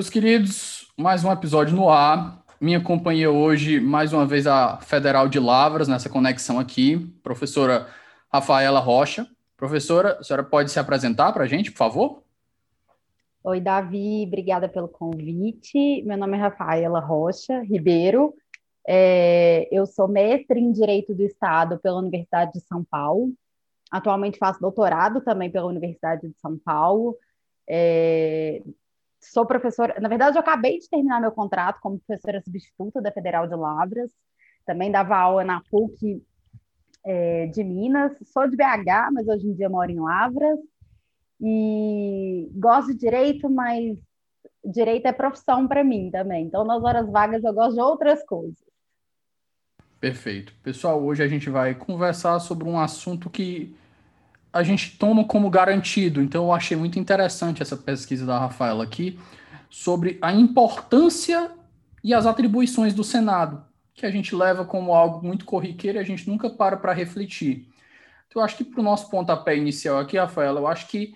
Meus queridos, mais um episódio no ar. Minha companhia hoje, mais uma vez, a Federal de Lavras, nessa conexão aqui, professora Rafaela Rocha. Professora, a senhora pode se apresentar para a gente, por favor? Oi, Davi, obrigada pelo convite. Meu nome é Rafaela Rocha Ribeiro. É, eu sou mestre em Direito do Estado pela Universidade de São Paulo. Atualmente faço doutorado também pela Universidade de São Paulo. É, sou professora, na verdade, eu acabei de terminar meu contrato como professora substituta da Federal de Lavras, também dava aula na PUC é, de Minas, sou de BH, mas hoje em dia moro em Lavras, e gosto de direito, mas direito é profissão para mim também, então nas horas vagas eu gosto de outras coisas. Perfeito. Pessoal, hoje a gente vai conversar sobre um assunto que a gente toma como garantido. Então, eu achei muito interessante essa pesquisa da Rafaela aqui sobre a importância e as atribuições do Senado, que a gente leva como algo muito corriqueiro e a gente nunca para para refletir. Então, eu acho que para o nosso pontapé inicial aqui, Rafaela, eu acho que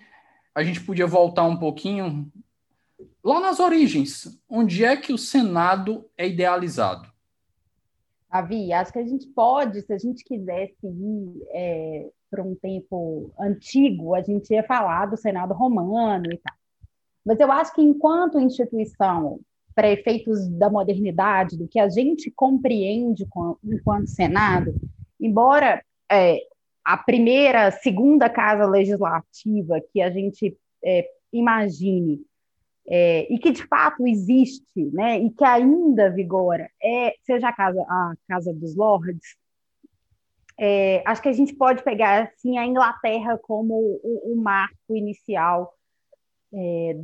a gente podia voltar um pouquinho lá nas origens. Onde é que o Senado é idealizado? Davi, acho que a gente pode, se a gente quisesse ir é, para um tempo antigo, a gente ia falar do Senado romano e tal. Mas eu acho que enquanto instituição, para efeitos da modernidade, do que a gente compreende enquanto Senado, embora é, a primeira, segunda casa legislativa que a gente é, imagine é, e que de fato existe, né, e que ainda vigora, é, seja a casa, a casa dos lords, é, acho que a gente pode pegar assim a Inglaterra como o, o marco inicial é,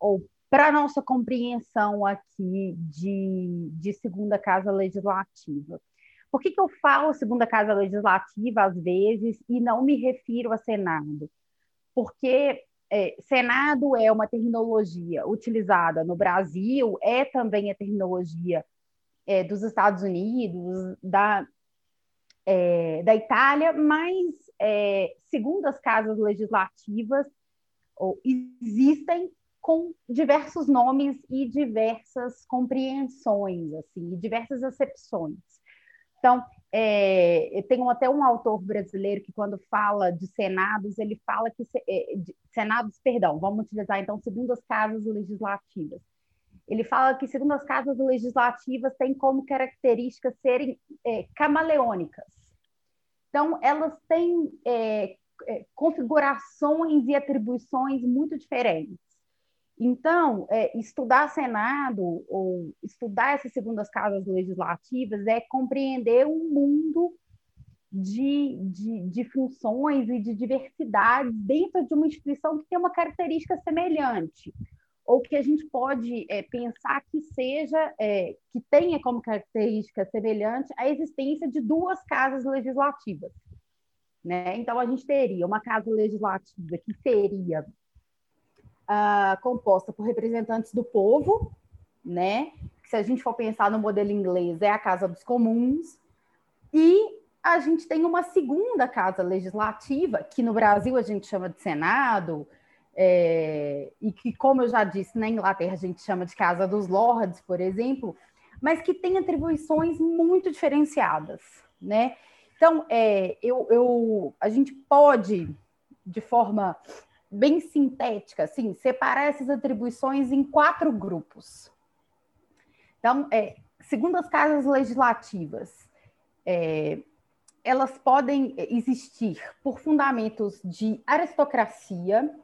ou para nossa compreensão aqui de, de segunda casa legislativa. Por que, que eu falo segunda casa legislativa às vezes e não me refiro a Senado? Porque é, Senado é uma terminologia utilizada no Brasil, é também a terminologia é, dos Estados Unidos, da, é, da Itália, mas, é, segundo as casas legislativas, existem com diversos nomes e diversas compreensões, assim, diversas acepções. Então, é, tem até um autor brasileiro que, quando fala de senados, ele fala que é, senados, perdão, vamos utilizar então segundo as casas legislativas. Ele fala que segundo as casas legislativas têm como características serem é, camaleônicas. Então, elas têm é, é configurações e atribuições muito diferentes. Então, é, estudar Senado ou estudar essas segundas casas legislativas é compreender um mundo de, de, de, funções e de diversidades dentro de uma instituição que tem uma característica semelhante, ou que a gente pode é, pensar que seja, é, que tenha como característica semelhante a existência de duas casas legislativas. Né? Então, a gente teria uma casa legislativa que seria uh, composta por representantes do povo, né? Se a gente for pensar no modelo inglês, é a Casa dos Comuns, e a gente tem uma segunda casa legislativa, que no Brasil a gente chama de Senado, é, e que, como eu já disse, na Inglaterra a gente chama de Casa dos Lords, por exemplo, mas que tem atribuições muito diferenciadas, né? Então, é, eu, eu, a gente pode, de forma bem sintética, assim, separar essas atribuições em quatro grupos. Então, é, segundo as casas legislativas, é, elas podem existir por fundamentos de aristocracia,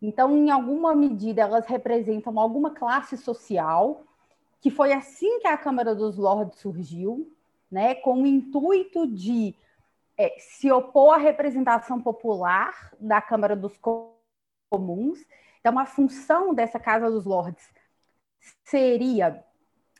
então, em alguma medida, elas representam alguma classe social, que foi assim que a Câmara dos Lordes surgiu, né, com o intuito de é, se opor à representação popular da Câmara dos Comuns. Então, a função dessa Casa dos Lordes seria,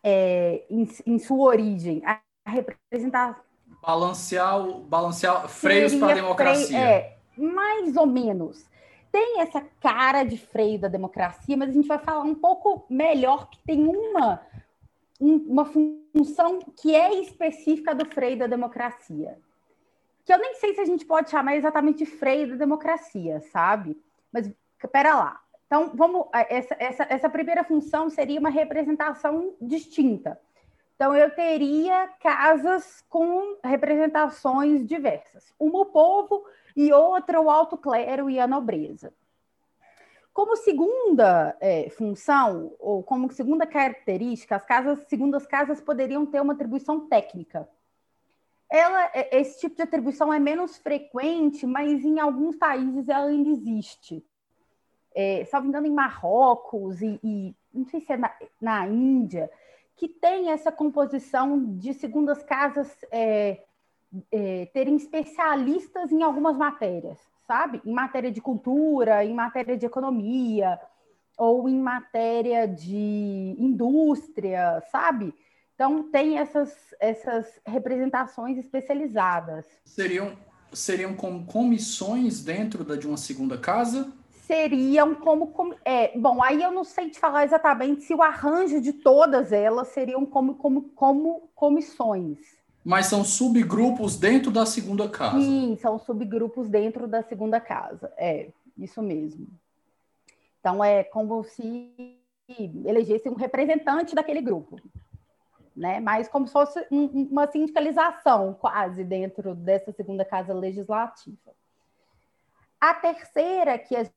é, em, em, sua origem, a representar. Balancear, balancear freios para a democracia. Freio, é, mais ou menos. Tem essa cara de freio da democracia, mas a gente vai falar um pouco melhor que tem uma, uma função que é específica do freio da democracia. Que eu nem sei se a gente pode chamar exatamente freio da democracia, sabe? Mas, pera lá. Então, vamos. Essa, essa, essa primeira função seria uma representação distinta. Então, eu teria casas com representações diversas. Uma o povo e outra o alto clero e a nobreza. Como segunda é, função, ou como segunda característica, as casas, segundo as casas, poderiam ter uma atribuição técnica. Ela, é, esse tipo de atribuição é menos frequente, mas em alguns países ela ainda existe é, salvo engano, em Marrocos e, e não sei se é na, na, Índia, que tem essa composição de segundas casas é, é, terem especialistas em algumas matérias, sabe? Em matéria de cultura, em matéria de economia, ou em matéria de indústria, sabe? Então, tem essas, essas representações especializadas. Seriam, seriam como comissões dentro da, de uma segunda casa? seriam como, é, bom, aí eu não sei te falar exatamente se o arranjo de todas elas seriam como, como, como comissões. Mas são subgrupos dentro da segunda casa. Sim, são subgrupos dentro da segunda casa. É, isso mesmo. Então é como se elegesse um representante daquele grupo. Né? Mas como se fosse um, uma sindicalização quase dentro dessa segunda casa legislativa. A terceira que a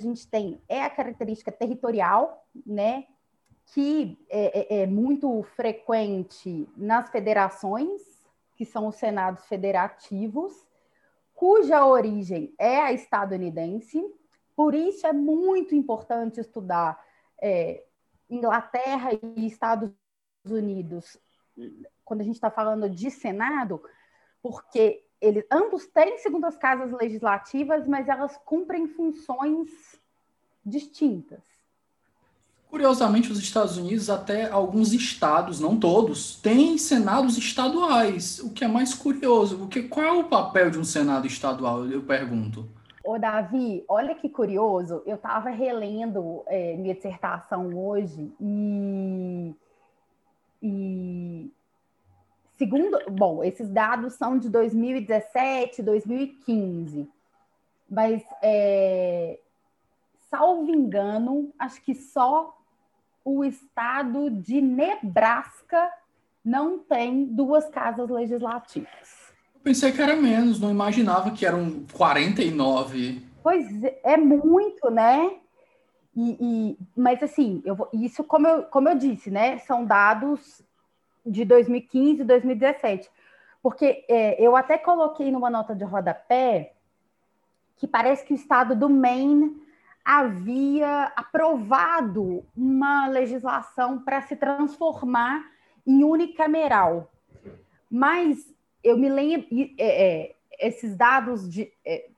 gente tem é a característica territorial, né? Que é, é, é muito frequente nas federações, que são os senados federativos, cuja origem é a estadunidense. Por isso é muito importante estudar é, Inglaterra e Estados Unidos quando a gente está falando de Senado, porque eles ambos têm segundas casas legislativas, mas elas cumprem funções distintas. Curiosamente, os Estados Unidos, até alguns estados, não todos, têm senados estaduais, o que é mais curioso, porque qual é o papel de um senado estadual, eu pergunto. Ô, Davi, olha que curioso, eu estava relendo é, minha dissertação hoje e, e Segundo, bom, esses dados são de 2017, 2015, mas é, salvo engano, acho que só o estado de Nebraska não tem duas casas legislativas. Eu pensei que era menos, não imaginava que eram 49. Pois é, é muito, né? E, e, mas assim, eu, isso como eu, como eu disse, né? São dados de 2015 e 2017. Porque é, eu até coloquei numa nota de rodapé que parece que o estado do Maine havia aprovado uma legislação para se transformar em unicameral. Mas eu me lembro, é, é, esses dados, de, é,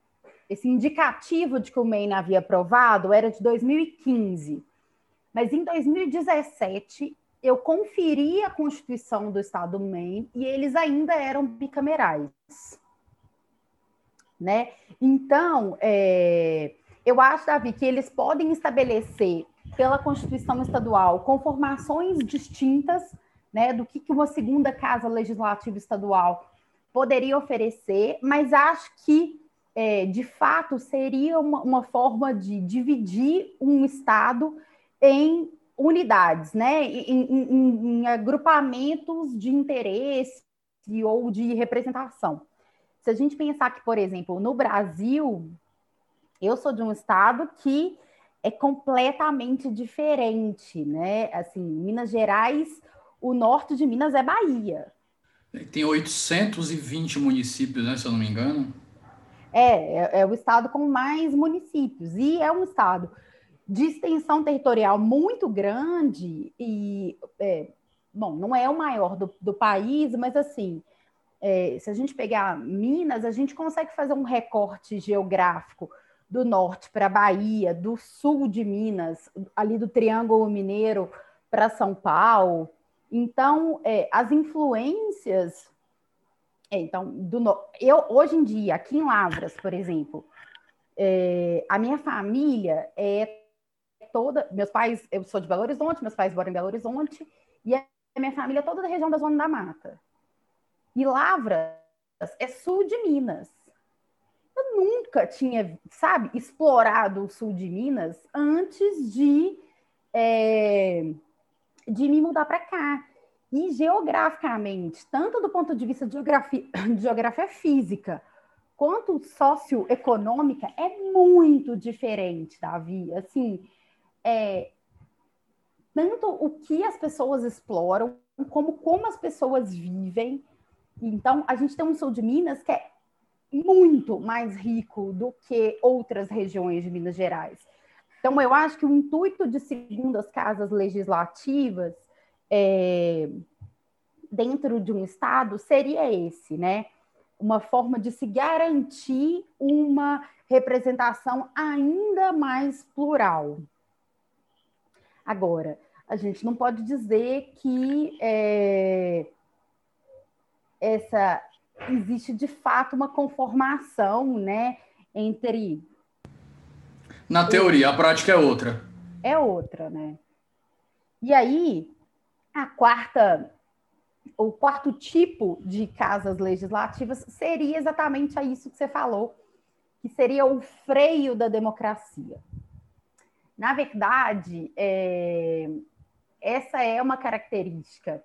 esse indicativo de que o Maine havia aprovado era de 2015. Mas em 2017, eu conferi a Constituição do Estado do Maine e eles ainda eram bicamerais. Né? Então, é, eu acho, Davi, que eles podem estabelecer pela Constituição Estadual conformações distintas né, do que, que uma segunda casa legislativa estadual poderia oferecer, mas acho que, é, de fato, seria uma, uma forma de dividir um Estado em unidades, né? Em, em, em, agrupamentos de interesse ou de representação. Se a gente pensar que, por exemplo, no Brasil, eu sou de um estado que é completamente diferente, né? Assim, Minas Gerais, o norte de Minas é Bahia. Tem 820 municípios, né, se eu não me engano. É, é, é o estado com mais municípios. E é um estado de extensão territorial muito grande e, é, bom, não é o maior do, do país, mas assim, é, se a gente pegar Minas, a gente consegue fazer um recorte geográfico do norte para Bahia, do sul de Minas, ali do Triângulo Mineiro para São Paulo. Então, é, as influências. É, então, do, eu hoje em dia, aqui em Lavras, por exemplo, é, a minha família é toda. Meus pais, eu sou de Belo Horizonte, meus pais moram em Belo Horizonte, e a minha família é toda da região da Zona da Mata. E Lavras é sul de Minas. Eu nunca tinha, sabe, explorado o sul de Minas antes de, é, de me mudar para cá. E geograficamente, tanto do ponto de vista de geografia, de geografia física, quanto socioeconômica, é muito diferente, Davi. Assim, é, tanto o que as pessoas exploram, como como as pessoas vivem. Então, a gente tem um sul de Minas que é muito mais rico do que outras regiões de Minas Gerais. Então, eu acho que o intuito de segundas casas legislativas é, dentro de um Estado seria esse, né? Uma forma de se garantir uma representação ainda mais plural. Agora, a gente não pode dizer que é, essa existe de fato uma conformação, né, entre na teoria, a prática é outra. É outra, né? E aí, a quarta o quarto tipo de casas legislativas seria exatamente a isso que você falou, que seria o freio da democracia. Na verdade, é, essa é uma característica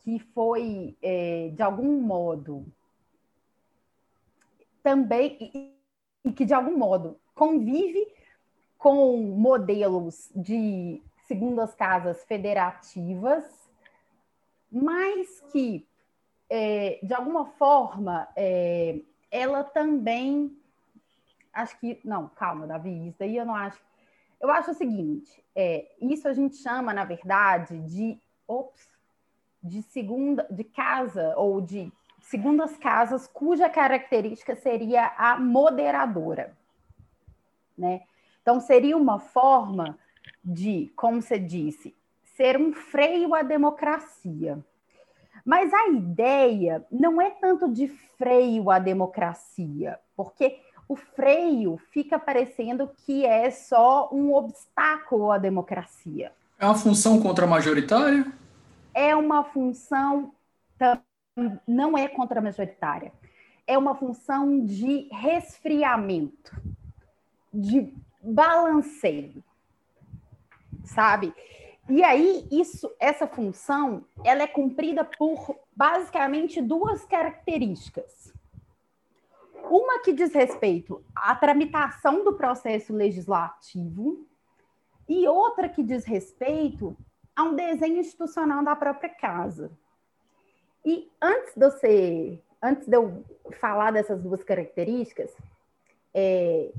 que foi, é, de algum modo, também, e, e que de algum modo convive com modelos de segundas casas federativas, mas que, é, de alguma forma, é, ela também. Acho que. Não, calma, Davi, isso daí eu não acho. Eu acho o seguinte: é, isso a gente chama, na verdade, de. Ops, de segunda, de casa ou de segundas casas cuja característica seria a moderadora, né? Então seria uma forma de, como você disse, ser um freio à democracia. Mas a ideia não é tanto de freio à democracia, porque o freio fica parecendo que é só um obstáculo à democracia. É uma função contra-majoritária? é uma função, não é contra-majoritária, é uma função de resfriamento, de balanceio, sabe? E aí, isso, essa função, ela é cumprida por basicamente duas características. Uma que diz respeito à tramitação do processo legislativo e outra que diz respeito a um desenho institucional da própria casa. E antes de eu, antes de eu falar dessas duas características, é,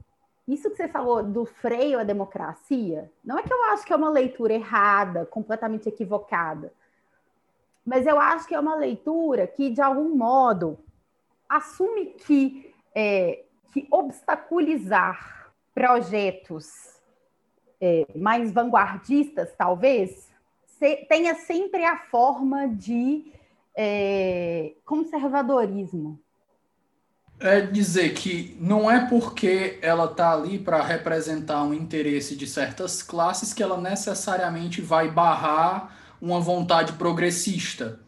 isso que você falou do freio à democracia, não é que eu acho que é uma leitura errada, completamente equivocada, mas eu acho que é uma leitura que, de algum modo, assume que, é, que obstaculizar projetos é, mais vanguardistas, talvez, tenha sempre a forma de é, conservadorismo. É dizer que não é porque ela está ali para representar um interesse de certas classes que ela necessariamente vai barrar uma vontade progressista.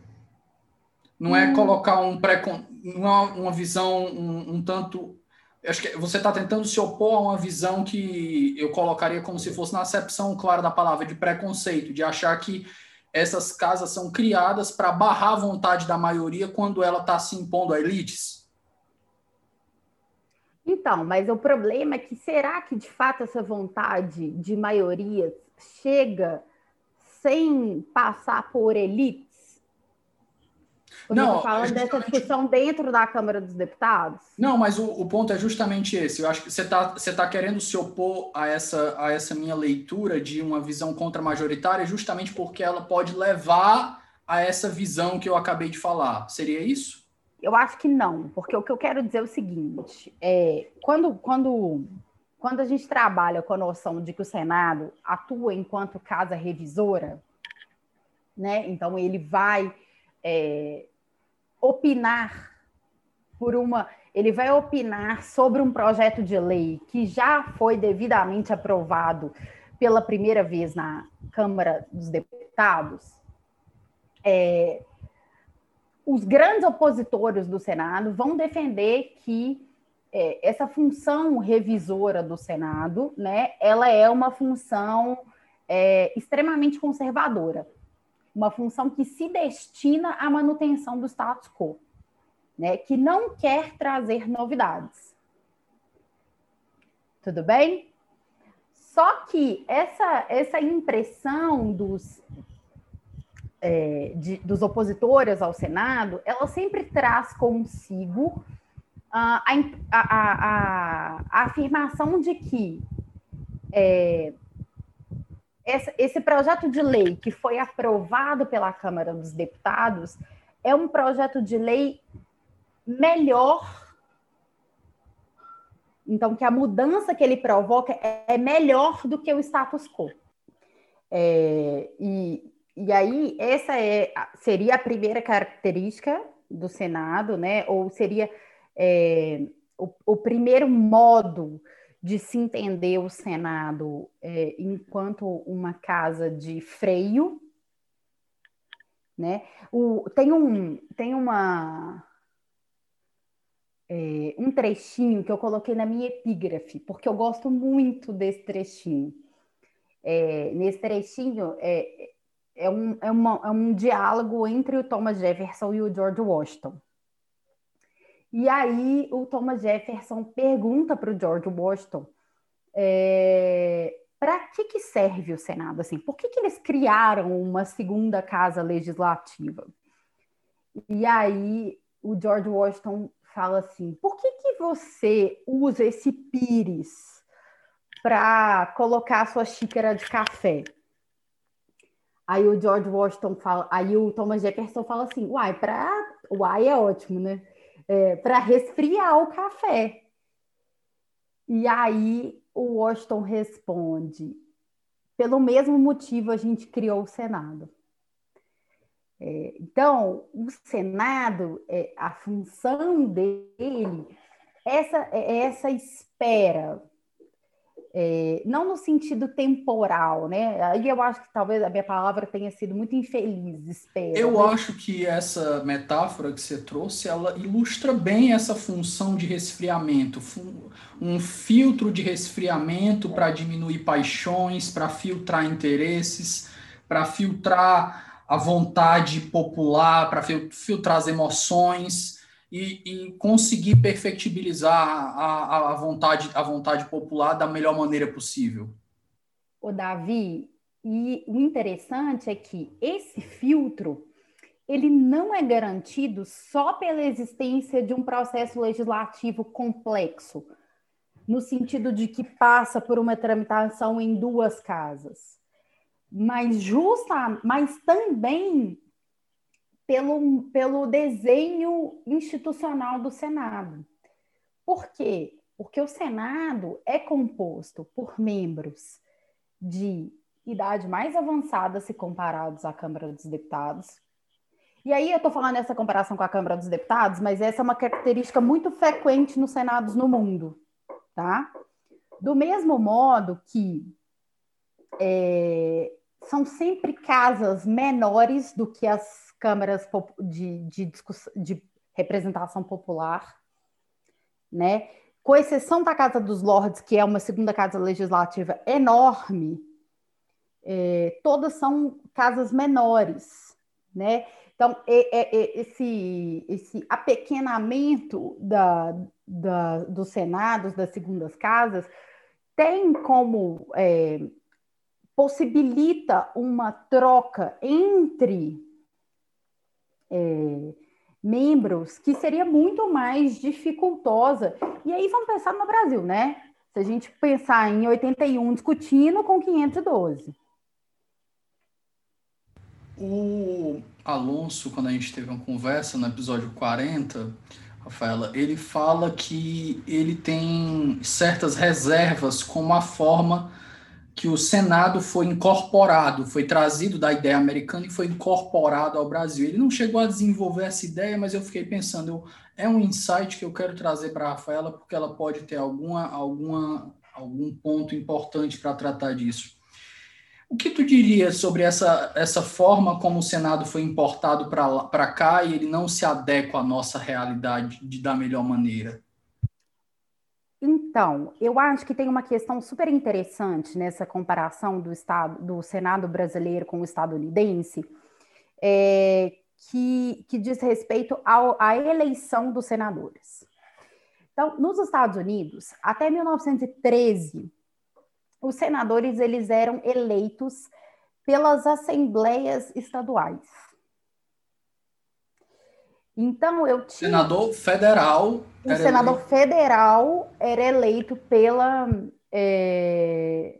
Não é hum. colocar um precon... uma, uma visão um, um tanto acho que você está tentando se opor a uma visão que eu colocaria como se fosse na acepção clara da palavra de preconceito, de achar que essas casas são criadas para barrar a vontade da maioria quando ela está se impondo a elites? Então, mas o problema é que será que de fato essa vontade de maioria chega sem passar por elites? Quando não, falando é justamente... dessa discussão dentro da Câmara dos Deputados? Não, mas o, o ponto é justamente esse. Eu acho que você está você tá querendo se opor a essa, a essa minha leitura de uma visão contra-majoritária justamente porque ela pode levar a essa visão que eu acabei de falar. Seria isso? Eu acho que não, porque o que eu quero dizer é o seguinte: é, quando, quando, quando a gente trabalha com a noção de que o Senado atua enquanto casa revisora, né? Então ele vai é, opinar por uma. Ele vai opinar sobre um projeto de lei que já foi devidamente aprovado pela primeira vez na Câmara dos Deputados. É, os grandes opositores do Senado vão defender que é, essa função revisora do Senado, né, ela é uma função é, extremamente conservadora uma função que se destina à manutenção do status quo, né, que não quer trazer novidades. Tudo bem? Só que essa, essa impressão dos, é, de, dos opositores ao Senado, ela sempre traz consigo a, a, a, a afirmação de que é, esse projeto de lei que foi aprovado pela Câmara dos Deputados é um projeto de lei melhor. Então, que a mudança que ele provoca é melhor do que o status quo. É, e, e aí, essa é, seria a primeira característica do Senado, né? Ou seria é, o, o primeiro modo de se entender o Senado é, enquanto uma casa de freio, né? O, tem um tem uma é, um trechinho que eu coloquei na minha epígrafe, porque eu gosto muito desse trechinho. É, nesse trechinho é, é, um, é, uma, é um diálogo entre o Thomas Jefferson e o George Washington. E aí o Thomas Jefferson pergunta para o George Washington é, para que, que serve o Senado? Assim, por que, que eles criaram uma segunda casa legislativa? E aí o George Washington fala assim: por que, que você usa esse pires para colocar sua xícara de café? Aí o George Washington fala, aí o Thomas Jefferson fala assim: uai, para. Uai é ótimo, né? é, para resfriar o café. E aí o Washington responde: pelo mesmo motivo a gente criou o Senado. É, então, o Senado, é, a função dele, essa, é essa espera, é, não no sentido temporal, né? Aí eu acho que talvez a minha palavra tenha sido muito infeliz, espera. Eu né? acho que essa metáfora que você trouxe, ela ilustra bem essa função de resfriamento, um filtro de resfriamento para diminuir paixões, para filtrar interesses, para filtrar a vontade popular, para filtrar as emoções e, e conseguir perfectibilizar a, a, vontade, a vontade popular da melhor maneira possível. O Davi, e o interessante é que esse filtro ele não é garantido só pela existência de um processo legislativo complexo, no sentido de que passa por uma tramitação em duas casas, mas justa, mas também pelo, pelo desenho institucional do Senado. Por quê? Porque o Senado é composto por membros de idade mais avançada se comparados à Câmara dos Deputados. E aí eu estou falando essa comparação com a Câmara dos Deputados, mas essa é uma característica muito frequente nos senados no mundo, tá? Do mesmo modo que é, são sempre casas menores do que as câmaras de, de, de representação popular, né? com exceção da Casa dos Lordes, que é uma segunda casa legislativa enorme, é, todas são casas menores, né? Então, é, é, esse, esse apequenamento da, da, dos senados, das segundas casas, tem como é, possibilita uma troca entre é, membros que seria muito mais dificultosa. E aí vamos pensar no Brasil, né? Se a gente pensar em 81 discutindo com 512. O Alonso, quando a gente teve uma conversa no episódio 40, Rafaela, ele fala que ele tem certas reservas como a forma que o Senado foi incorporado, foi trazido da ideia americana e foi incorporado ao Brasil. Ele não chegou a desenvolver essa ideia, mas eu fiquei pensando, é um insight que eu quero trazer para a Rafaela, porque ela pode ter alguma, alguma, algum ponto importante para tratar disso. O que tu diria sobre essa, essa forma como o Senado foi importado para cá e ele não se adequa à nossa realidade de, da melhor maneira? Então, eu acho que tem uma questão super interessante nessa comparação do Estado, do Senado brasileiro com o estadunidense, é, que, que diz respeito ao, à eleição dos senadores. Então, nos Estados Unidos, até 1913, os senadores eles eram eleitos pelas assembleias estaduais. Então eu tinha. Senador federal. O senador eleito. federal era eleito pela, é,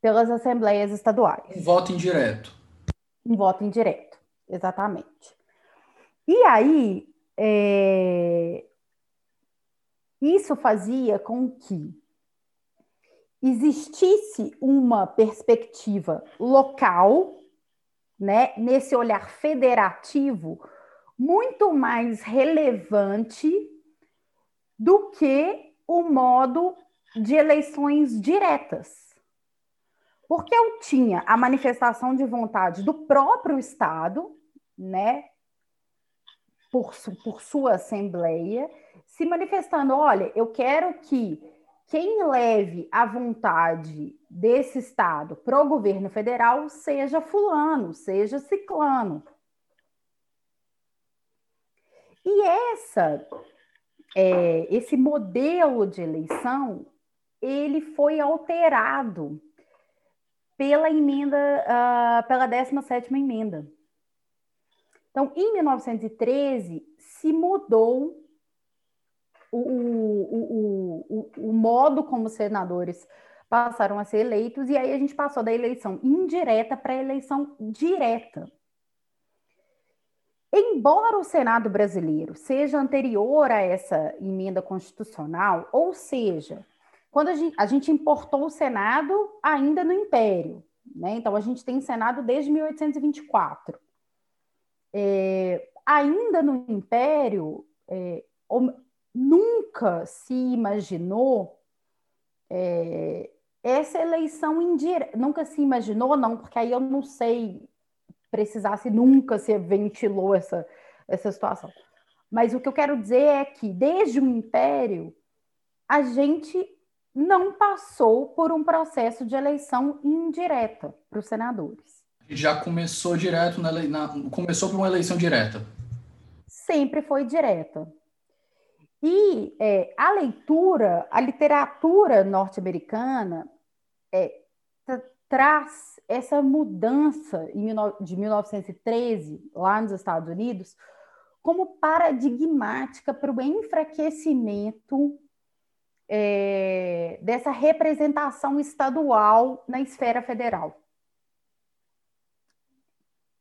pelas assembleias estaduais. Um voto indireto. Um voto indireto, exatamente. E aí, é, isso fazia com que existisse uma perspectiva local, né, nesse olhar federativo, muito mais relevante do que o modo de eleições diretas. Porque eu tinha a manifestação de vontade do próprio Estado, né, por, por sua Assembleia, se manifestando: olha, eu quero que quem leve a vontade desse Estado para o governo federal seja Fulano, seja Ciclano. E essa, é, esse modelo de eleição, ele foi alterado pela emenda, uh, pela 17ª emenda. Então, em 1913, se mudou o, o, o, o, modo como os senadores passaram a ser eleitos, e aí a gente passou da eleição indireta para a eleição direta. Embora o Senado brasileiro seja anterior a essa emenda constitucional, ou seja, quando a gente, a gente importou o Senado ainda no Império, né? então a gente tem Senado desde 1824. É, ainda no Império, é, nunca se imaginou é, essa eleição indireta. Nunca se imaginou, não, porque aí eu não sei precisasse nunca se ventilou essa, essa situação. Mas o que eu quero dizer é que, desde o Império, a gente não passou por um processo de eleição indireta para os senadores. Já começou direto na, na começou por uma eleição direta. Sempre foi direta. E é, a leitura, a literatura norte-americana é, traz essa mudança de 1913, lá nos Estados Unidos, como paradigmática para o enfraquecimento é, dessa representação estadual na esfera federal.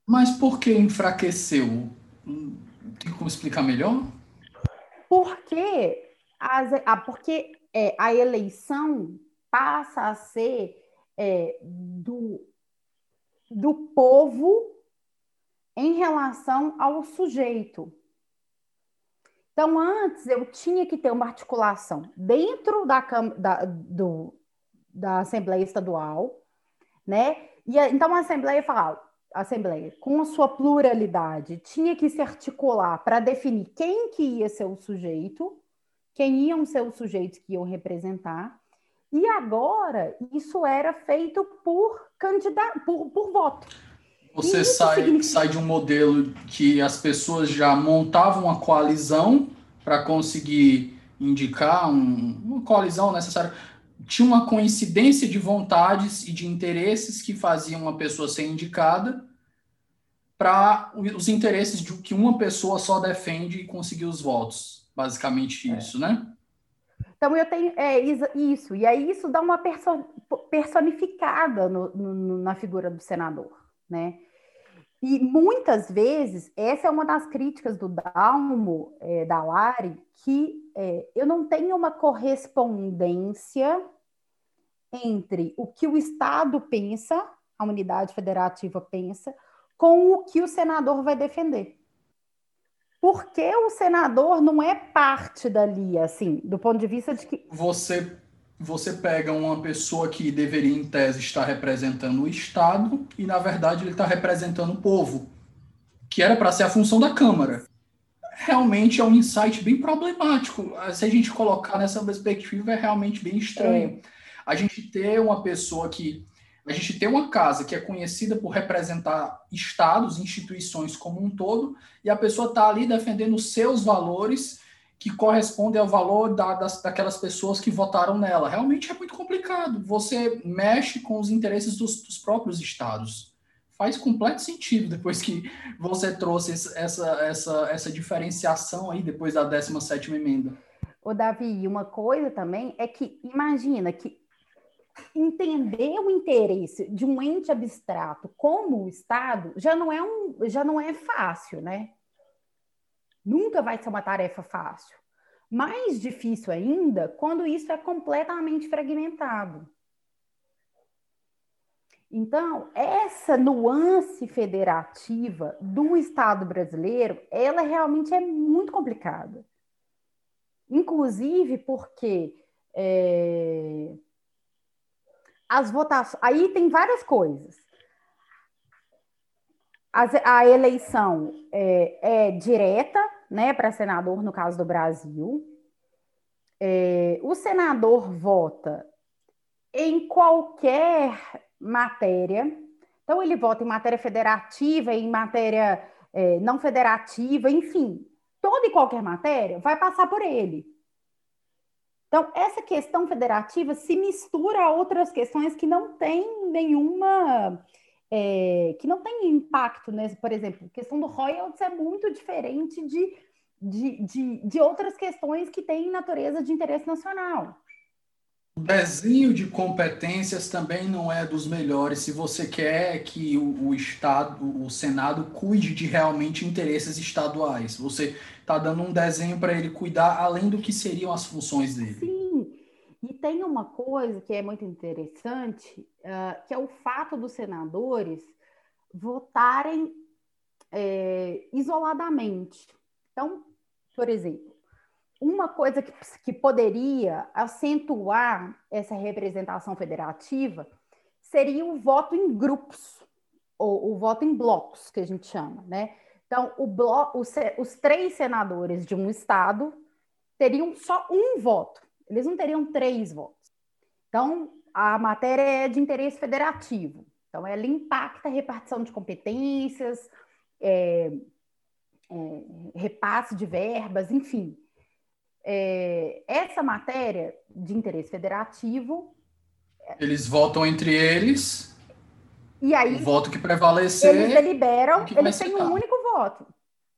Mas por que enfraqueceu? Tem como explicar melhor? Porque, as, a, porque é, a eleição passa a ser é, do do povo em relação ao sujeito. Então, antes eu tinha que ter uma articulação dentro da, da, do, da Assembleia Estadual, né? E então a Assembleia falava, Assembleia, com a sua pluralidade, tinha que se articular para definir quem que ia ser o sujeito, quem iam ser os sujeitos que iam representar, e agora isso era feito por candidato, por, por voto. Você sai, significa... sai de um modelo que as pessoas já montavam uma coalizão para conseguir indicar um, uma coalizão necessária. tinha uma coincidência de vontades e de interesses que faziam uma pessoa ser indicada para os interesses de que uma pessoa só defende e conseguir os votos. Basicamente é. isso, né? Então eu tenho é, isso, e aí isso dá uma personificada no, no, na figura do senador, né? E muitas vezes, essa é uma das críticas do Dalmo, é, da Lari, que é, eu não tenho uma correspondência entre o que o Estado pensa, a unidade federativa pensa, com o que o senador vai defender. Porque o senador não é parte dali, assim, do ponto de vista de que. Você você pega uma pessoa que deveria, em tese, estar representando o Estado e, na verdade, ele está representando o povo, que era para ser a função da Câmara. Realmente é um insight bem problemático. Se a gente colocar nessa perspectiva, é realmente bem estranho. É. A gente ter uma pessoa que. A gente ter uma casa que é conhecida por representar estados, instituições como um todo, e a pessoa está ali defendendo seus valores que corresponde ao valor da, das, daquelas pessoas que votaram nela. Realmente é muito complicado. Você mexe com os interesses dos, dos próprios estados. Faz completo sentido depois que você trouxe essa, essa, essa diferenciação aí depois da 17 emenda. Ô, Davi, uma coisa também é que imagina que entender o interesse de um ente abstrato como o Estado já não é um já não é fácil, né? Nunca vai ser uma tarefa fácil. Mais difícil ainda quando isso é completamente fragmentado. Então, essa nuance federativa do Estado brasileiro, ela realmente é muito complicada. Inclusive porque é, as votações. Aí tem várias coisas. A, a eleição é, é direta, né, para senador, no caso do Brasil. É, o senador vota em qualquer matéria. Então, ele vota em matéria federativa, em matéria é, não federativa, enfim, toda e qualquer matéria vai passar por ele. Então, essa questão federativa se mistura a outras questões que não têm nenhuma. É, que não tem impacto, né? Por exemplo, a questão do royalties é muito diferente de de, de, de outras questões que têm natureza de interesse nacional. O desenho de competências também não é dos melhores se você quer que o, o, Estado, o Senado, cuide de realmente interesses estaduais. Você está dando um desenho para ele cuidar além do que seriam as funções dele. Sim, e tem uma coisa que é muito interessante, uh, que é o fato dos senadores votarem é, isoladamente. Então, por exemplo, uma coisa que, que poderia acentuar essa representação federativa seria o voto em grupos, ou o voto em blocos, que a gente chama, né? Então, o blo os, os três senadores de um estado teriam só um voto, eles não teriam três votos. Então, a matéria é de interesse federativo, então ela impacta a repartição de competências, é, é, repasse de verbas, enfim. É, essa matéria de interesse federativo. Eles votam entre eles. E aí. O voto que prevalecer. Eles deliberam, eles têm um único voto.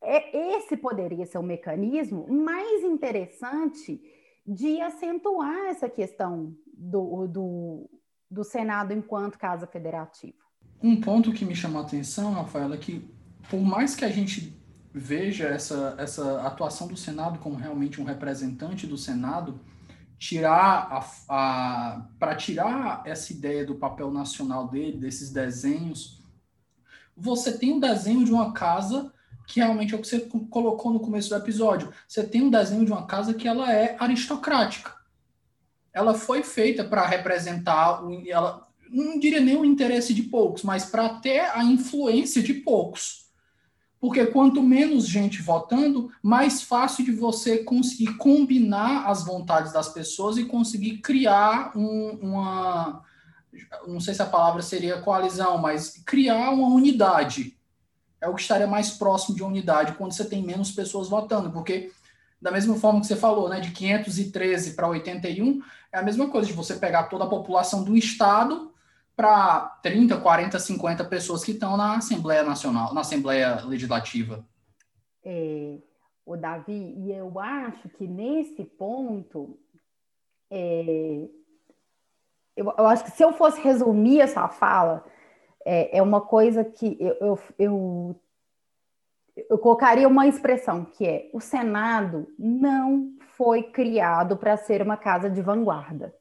É, esse poderia ser o um mecanismo mais interessante de acentuar essa questão do, do, do Senado enquanto casa federativa. Um ponto que me chamou a atenção, Rafaela, é que por mais que a gente veja essa, essa atuação do Senado como realmente um representante do Senado, tirar a, a para tirar essa ideia do papel nacional dele, desses desenhos, você tem um desenho de uma casa que realmente é o que você colocou no começo do episódio. Você tem um desenho de uma casa que ela é aristocrática. Ela foi feita para representar, ela não diria nem o interesse de poucos, mas para ter a influência de poucos. Porque quanto menos gente votando, mais fácil de você conseguir combinar as vontades das pessoas e conseguir criar um, uma. Não sei se a palavra seria coalizão, mas criar uma unidade. É o que estaria mais próximo de unidade quando você tem menos pessoas votando. Porque da mesma forma que você falou, né, de 513 para 81, é a mesma coisa de você pegar toda a população do estado para 30, 40, 50 pessoas que estão na Assembleia Nacional, na Assembleia Legislativa. É, o Davi, e eu acho que nesse ponto, é, eu, eu, acho que se eu fosse resumir essa fala, é, é uma coisa que eu, eu, eu, eu colocaria uma expressão que é: o Senado não foi criado para ser uma casa de vanguarda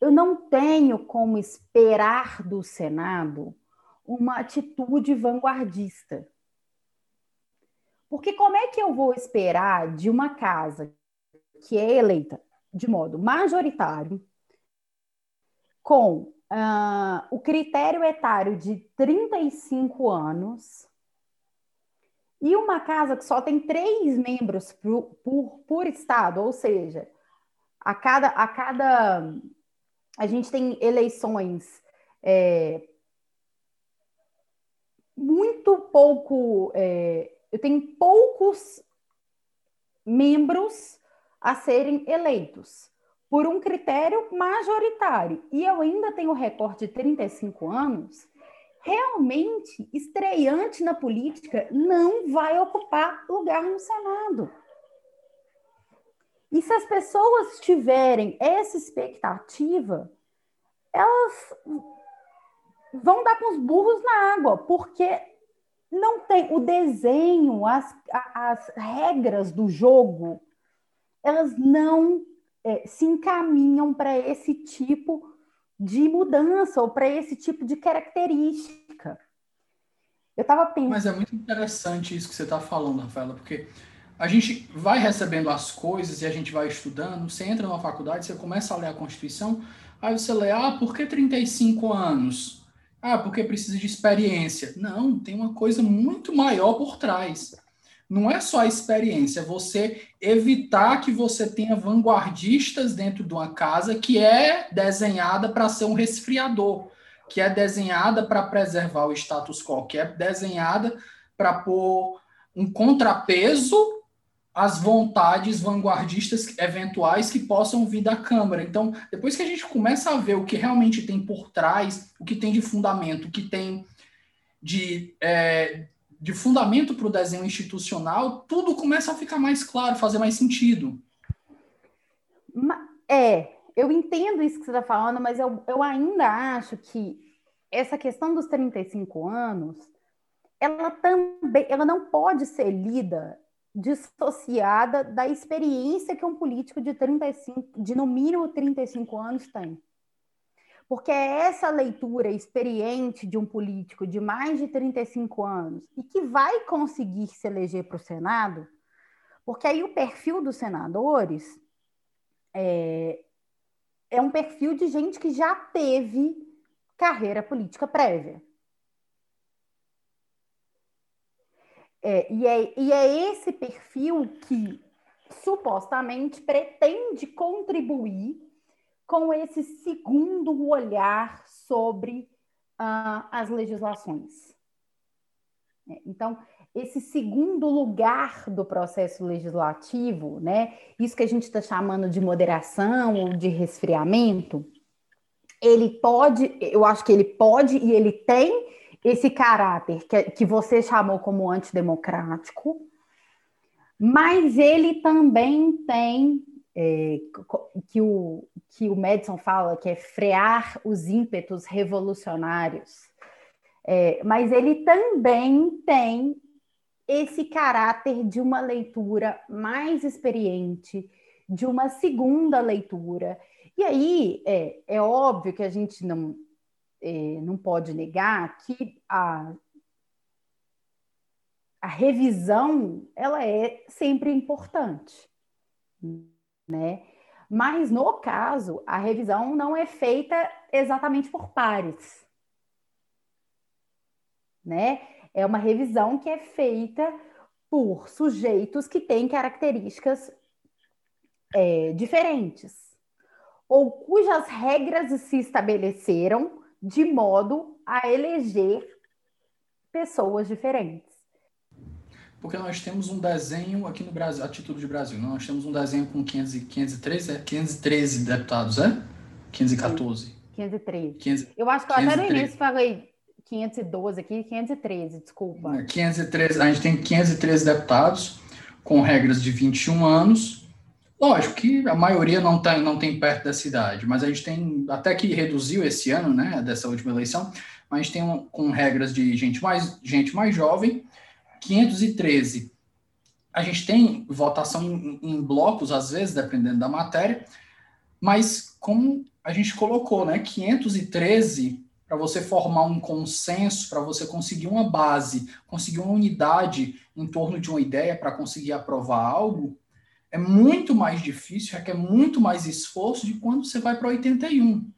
eu não tenho como esperar do Senado uma atitude vanguardista. Porque como é que eu vou esperar de uma casa que é eleita de modo majoritário, com uh, o critério etário de 35 anos, e uma casa que só tem três membros por, por, por estado, ou seja, a cada, a cada a gente tem eleições é, muito pouco. É, eu tenho poucos membros a serem eleitos por um critério majoritário. E eu ainda tenho o recorte de 35 anos. Realmente, estreante na política não vai ocupar lugar no Senado. E se as pessoas tiverem essa expectativa, elas vão dar com os burros na água, porque não tem o desenho, as, as regras do jogo, elas não é, se encaminham para esse tipo de mudança ou para esse tipo de característica. Eu estava pensando. Mas é muito interessante isso que você está falando, Rafaela, porque a gente vai recebendo as coisas e a gente vai estudando. Você entra na faculdade, você começa a ler a Constituição, aí você lê, ah, por que 35 anos? Ah, porque precisa de experiência. Não, tem uma coisa muito maior por trás. Não é só a experiência, é você evitar que você tenha vanguardistas dentro de uma casa que é desenhada para ser um resfriador, que é desenhada para preservar o status quo, que é desenhada para pôr um contrapeso as vontades vanguardistas eventuais que possam vir da Câmara. Então, depois que a gente começa a ver o que realmente tem por trás, o que tem de fundamento, o que tem de, é, de fundamento para o desenho institucional, tudo começa a ficar mais claro, fazer mais sentido. É, eu entendo isso que você está falando, mas eu, eu ainda acho que essa questão dos 35 anos, ela também, ela não pode ser lida dissociada da experiência que um político de 35, de no mínimo 35 anos tem. Porque é essa leitura experiente de um político de mais de 35 anos e que vai conseguir se eleger para o Senado, porque aí o perfil dos senadores é, é um perfil de gente que já teve carreira política prévia. É, e, é, e é esse perfil que supostamente pretende contribuir com esse segundo olhar sobre uh, as legislações. É, então, esse segundo lugar do processo legislativo, né, isso que a gente está chamando de moderação ou de resfriamento, ele pode, eu acho que ele pode e ele tem esse caráter que, que você chamou como antidemocrático, mas ele também tem é, que, o, que o Madison fala que é frear os ímpetos revolucionários. É, mas ele também tem esse caráter de uma leitura mais experiente, de uma segunda leitura. E aí é, é óbvio que a gente não, é, não pode negar que a, a revisão ela é sempre importante, né? Mas no caso, a revisão não é feita exatamente por pares, né? É uma revisão que é feita por sujeitos que têm características é, diferentes ou cujas regras se estabeleceram de modo a eleger pessoas diferentes. porque nós temos um desenho aqui no Brasil, a título de Brasil, nós temos um desenho com 500, 513, é? 513 deputados, é? 514. 513. 500, eu acho que eu 513. até no início falei 512 aqui, 513, desculpa. 513, a gente tem 513 deputados com regras de 21 anos. Lógico que a maioria não tem, não tem perto da cidade, mas a gente tem, até que reduziu esse ano, né, dessa última eleição, mas a gente tem um, com regras de gente mais, gente mais jovem, 513. A gente tem votação em, em blocos, às vezes, dependendo da matéria, mas como a gente colocou, né, 513 para você formar um consenso, para você conseguir uma base, conseguir uma unidade em torno de uma ideia para conseguir aprovar algo, é muito mais difícil, requer muito mais esforço de quando você vai para 81.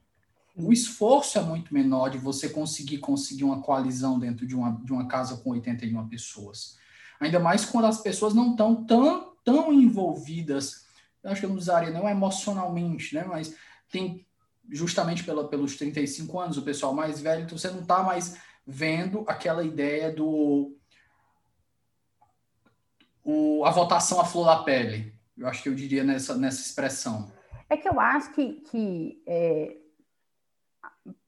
O esforço é muito menor de você conseguir conseguir uma coalizão dentro de uma, de uma casa com 81 pessoas. Ainda mais quando as pessoas não estão tão, tão envolvidas, acho que eu não usaria não emocionalmente, né? mas tem justamente pela, pelos 35 anos, o pessoal mais velho, então você não está mais vendo aquela ideia do o, a votação à flor da pele. Eu acho que eu diria nessa, nessa expressão. É que eu acho que, que é,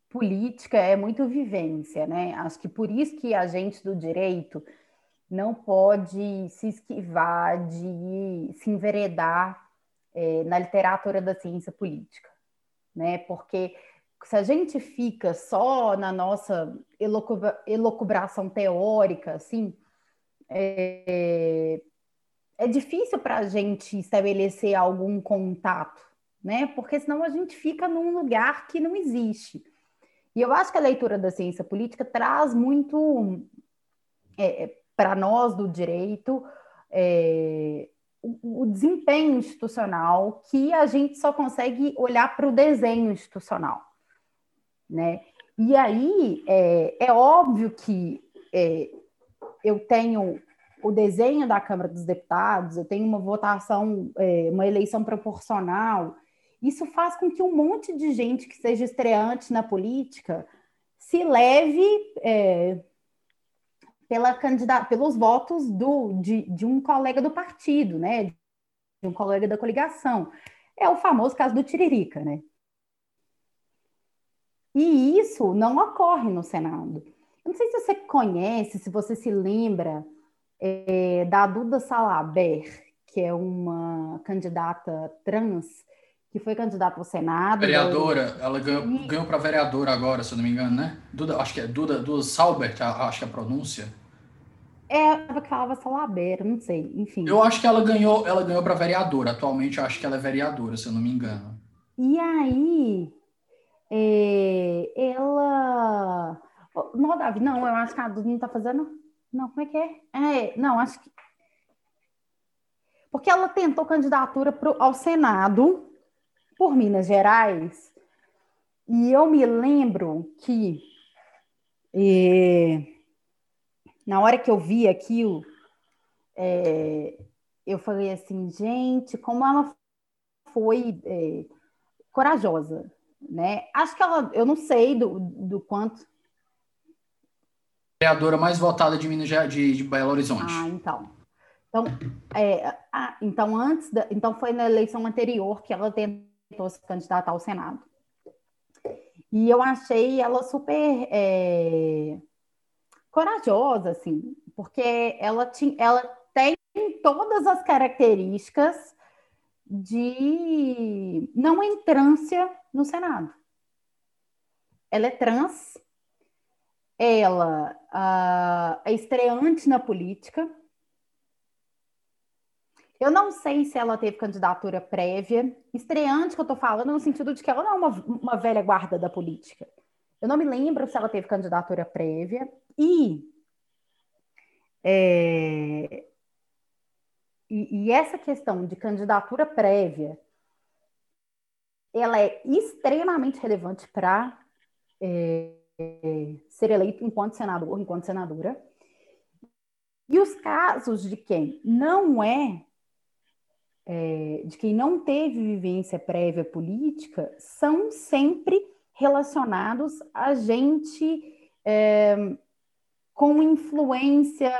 política é muito vivência, né? Acho que por isso que a gente do direito não pode se esquivar de se enveredar é, na literatura da ciência política né? Porque se a gente fica só na nossa elocubração teórica, assim, é, é difícil para a gente estabelecer algum contato, né? Porque senão a gente fica num lugar que não existe. E eu acho que a leitura da ciência política traz muito é, é para nós do direito é, o, desempenho institucional que a gente só consegue olhar para o desenho institucional, né? E aí é, é óbvio que é, eu tenho o desenho da Câmara dos Deputados, eu tenho uma votação, é, uma eleição proporcional. Isso faz com que um monte de gente que seja estreante na política se leve é, pela candidata, pelos votos do, de, de um colega do partido, né? De um colega da coligação. É o famoso caso do Tiririca, né? E isso não ocorre no Senado. Eu não sei se você conhece, se você se lembra é, da Duda Salaber, que é uma candidata trans que foi candidata ao Senado. Vereadora, ela ganhou, ganhou para vereadora agora, se eu não me engano, né? Duda, acho que é Duda, Duda Salbert, acho que é a pronúncia. É, que falava Salaber, não sei, enfim. Eu acho que ela ganhou, ela ganhou para vereadora. Atualmente eu acho que ela é vereadora, se eu não me engano. E aí, é, ela. Não, Davi, não, eu acho que a Duda não tá fazendo. Não, como é que é? É, não, acho que. Porque ela tentou candidatura pro, ao Senado por Minas Gerais. E eu me lembro que. É, na hora que eu vi aquilo, é, eu falei assim, gente, como ela foi é, corajosa, né? Acho que ela, eu não sei do, do quanto. Vereadora mais votada de Minas de, de Belo Horizonte. Ah, então. Então, é, ah, então antes, da, então foi na eleição anterior que ela tentou se candidatar ao Senado. E eu achei ela super é, corajosa, assim, porque ela, tinha, ela tem todas as características de não entrância no Senado. Ela é trans, ela uh, é estreante na política. Eu não sei se ela teve candidatura prévia. Estreante que eu estou falando no sentido de que ela não é uma, uma velha guarda da política. Eu não me lembro se ela teve candidatura prévia. E, é, e, e essa questão de candidatura prévia, ela é extremamente relevante para é, ser eleito enquanto senador, enquanto senadora. E os casos de quem não é, é, de quem não teve vivência prévia política, são sempre relacionados a gente é, com influência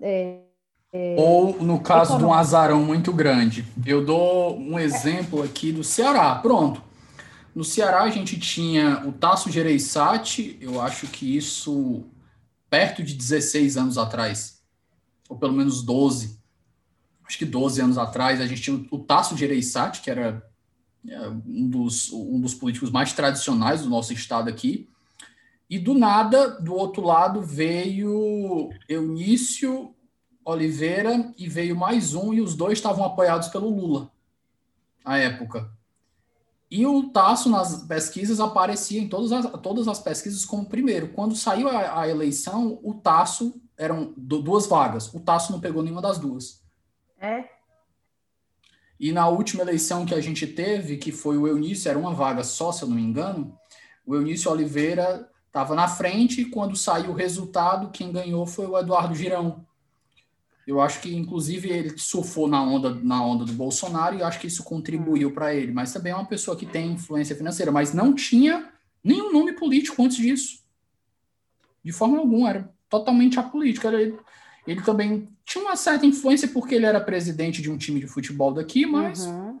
é, Ou no caso de um azarão muito grande. Eu dou um exemplo aqui do Ceará. Pronto. No Ceará a gente tinha o Tasso Gereissati, eu acho que isso perto de 16 anos atrás, ou pelo menos 12. Acho que 12 anos atrás a gente tinha o Tasso Gereissati, que era é, um dos, um dos políticos mais tradicionais do nosso estado aqui. E do nada, do outro lado, veio Eunício Oliveira e veio mais um, e os dois estavam apoiados pelo Lula à época. E o Tasso, nas pesquisas, aparecia em todas as, todas as pesquisas como primeiro. Quando saiu a, a eleição, o Tasso, eram duas vagas, o Tasso não pegou nenhuma das duas. É? E na última eleição que a gente teve, que foi o Eunício, era uma vaga só, se eu não me engano, o Eunício Oliveira estava na frente, e quando saiu o resultado, quem ganhou foi o Eduardo Girão. Eu acho que, inclusive, ele surfou na onda, na onda do Bolsonaro e acho que isso contribuiu para ele. Mas também é uma pessoa que tem influência financeira, mas não tinha nenhum nome político antes disso. De forma alguma, era totalmente apolítico. Ele, ele também tinha uma certa influência porque ele era presidente de um time de futebol daqui, mas. Uhum.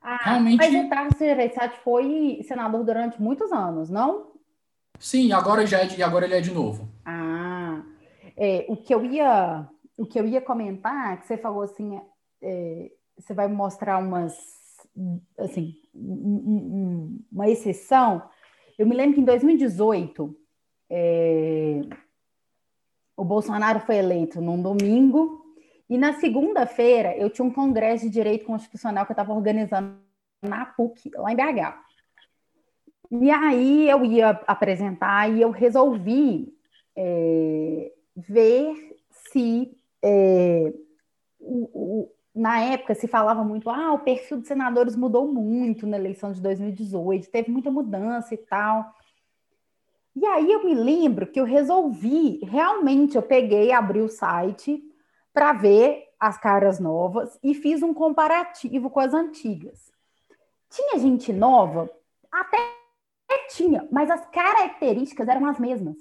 Ah, realmente... Mas o Tarso Gereissati foi senador durante muitos anos, não? Sim, agora já é, agora ele é de novo. Ah, é, o que eu ia o que eu ia comentar, que você falou assim, é, você vai mostrar umas assim uma exceção. Eu me lembro que em 2018 é, o Bolsonaro foi eleito num domingo e na segunda-feira eu tinha um congresso de direito constitucional que eu estava organizando na PUC lá em BH. E aí eu ia apresentar e eu resolvi é, ver se é, o, o, na época se falava muito, ah, o perfil dos senadores mudou muito na eleição de 2018, teve muita mudança e tal. E aí eu me lembro que eu resolvi, realmente, eu peguei, abri o site para ver as caras novas e fiz um comparativo com as antigas. Tinha gente nova? Até tinha, mas as características eram as mesmas.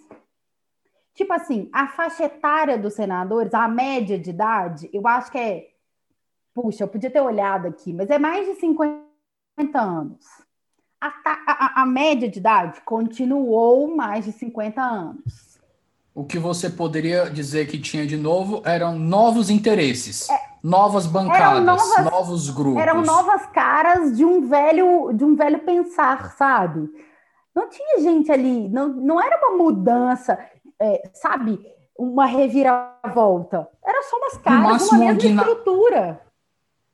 Tipo assim, a faixa etária dos senadores, a média de idade, eu acho que é. Puxa, eu podia ter olhado aqui, mas é mais de 50 anos. A, a, a média de idade continuou mais de 50 anos. O que você poderia dizer que tinha de novo eram novos interesses, é, novas bancadas, novas, novos grupos. Eram novas caras de um velho, de um velho pensar, sabe? Não tinha gente ali, não, não era uma mudança é, sabe, uma reviravolta. Era só umas caras, uma mesma guina... estrutura.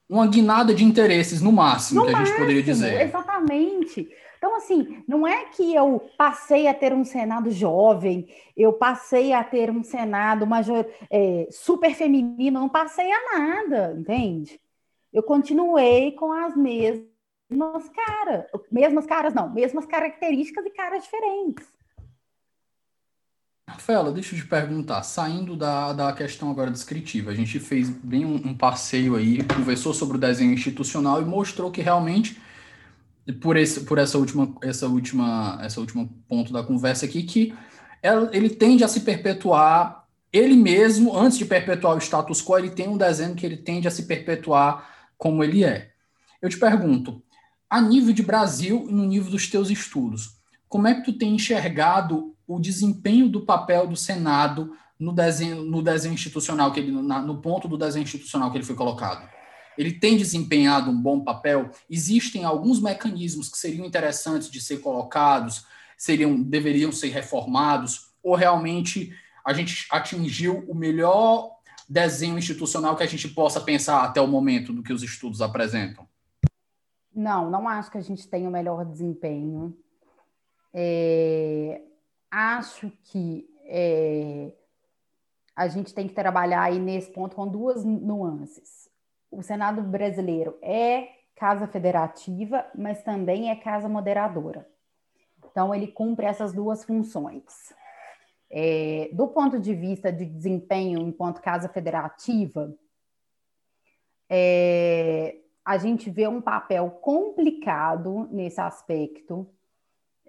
Uma guinada de interesses, no máximo, no que a gente poderia dizer. Exatamente. Então, assim, não é que eu passei a ter um Senado jovem, eu passei a ter um Senado major, é, super feminino, não passei a nada, entende? Eu continuei com as mesmas caras, mesmas caras não, mesmas características e caras diferentes. Rafaela, deixa eu te perguntar, saindo da, da questão agora descritiva, a gente fez bem um, um passeio aí, conversou sobre o desenho institucional e mostrou que realmente, por esse, por essa última, essa última, essa última ponto da conversa aqui, que ela, ele tende a se perpetuar ele mesmo, antes de perpetuar o status quo, ele tem um desenho que ele tende a se perpetuar como ele é. Eu te pergunto, a nível de Brasil no nível dos teus estudos, como é que tu tem enxergado o desempenho do papel do Senado no desenho, no desenho institucional, que ele, na, no ponto do desenho institucional que ele foi colocado? Ele tem desempenhado um bom papel? Existem alguns mecanismos que seriam interessantes de ser colocados, seriam, deveriam ser reformados, ou realmente a gente atingiu o melhor desenho institucional que a gente possa pensar até o momento do que os estudos apresentam? Não, não acho que a gente tenha o melhor desempenho. É, acho que é, a gente tem que trabalhar aí nesse ponto com duas nuances. O Senado brasileiro é casa federativa, mas também é casa moderadora. Então, ele cumpre essas duas funções. É, do ponto de vista de desempenho enquanto casa federativa, é, a gente vê um papel complicado nesse aspecto,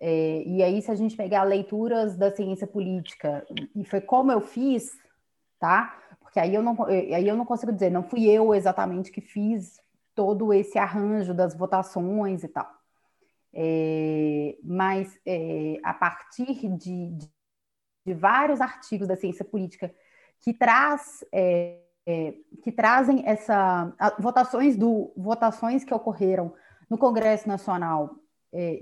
é, e aí, se a gente pegar leituras da ciência política, e foi como eu fiz, tá? porque aí eu não, aí eu não consigo dizer, não fui eu exatamente que fiz todo esse arranjo das votações e tal. É, mas é, a partir de, de, de, vários artigos da ciência política que traz é, é que trazem essa votações do votações que ocorreram no Congresso Nacional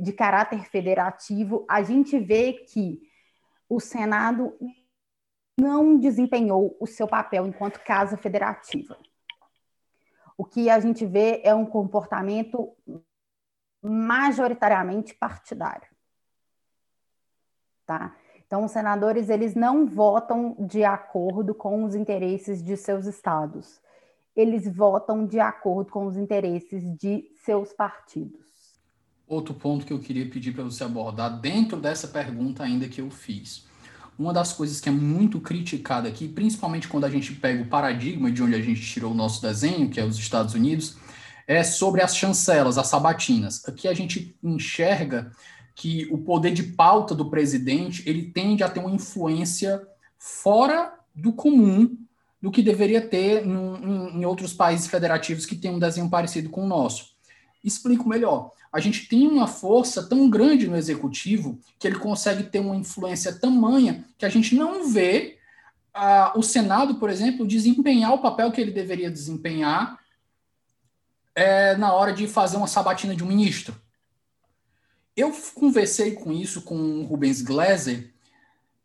de caráter federativo, a gente vê que o Senado não desempenhou o seu papel enquanto casa federativa. O que a gente vê é um comportamento majoritariamente partidário. Tá? Então, os senadores eles não votam de acordo com os interesses de seus estados. Eles votam de acordo com os interesses de seus partidos. Outro ponto que eu queria pedir para você abordar dentro dessa pergunta ainda que eu fiz uma das coisas que é muito criticada aqui, principalmente quando a gente pega o paradigma de onde a gente tirou o nosso desenho, que é os Estados Unidos, é sobre as chancelas, as sabatinas. Aqui a gente enxerga que o poder de pauta do presidente ele tende a ter uma influência fora do comum do que deveria ter em, em outros países federativos que têm um desenho parecido com o nosso. Explico melhor a gente tem uma força tão grande no executivo que ele consegue ter uma influência tamanha que a gente não vê uh, o Senado, por exemplo, desempenhar o papel que ele deveria desempenhar é, na hora de fazer uma sabatina de um ministro. Eu conversei com isso com o Rubens Gleiser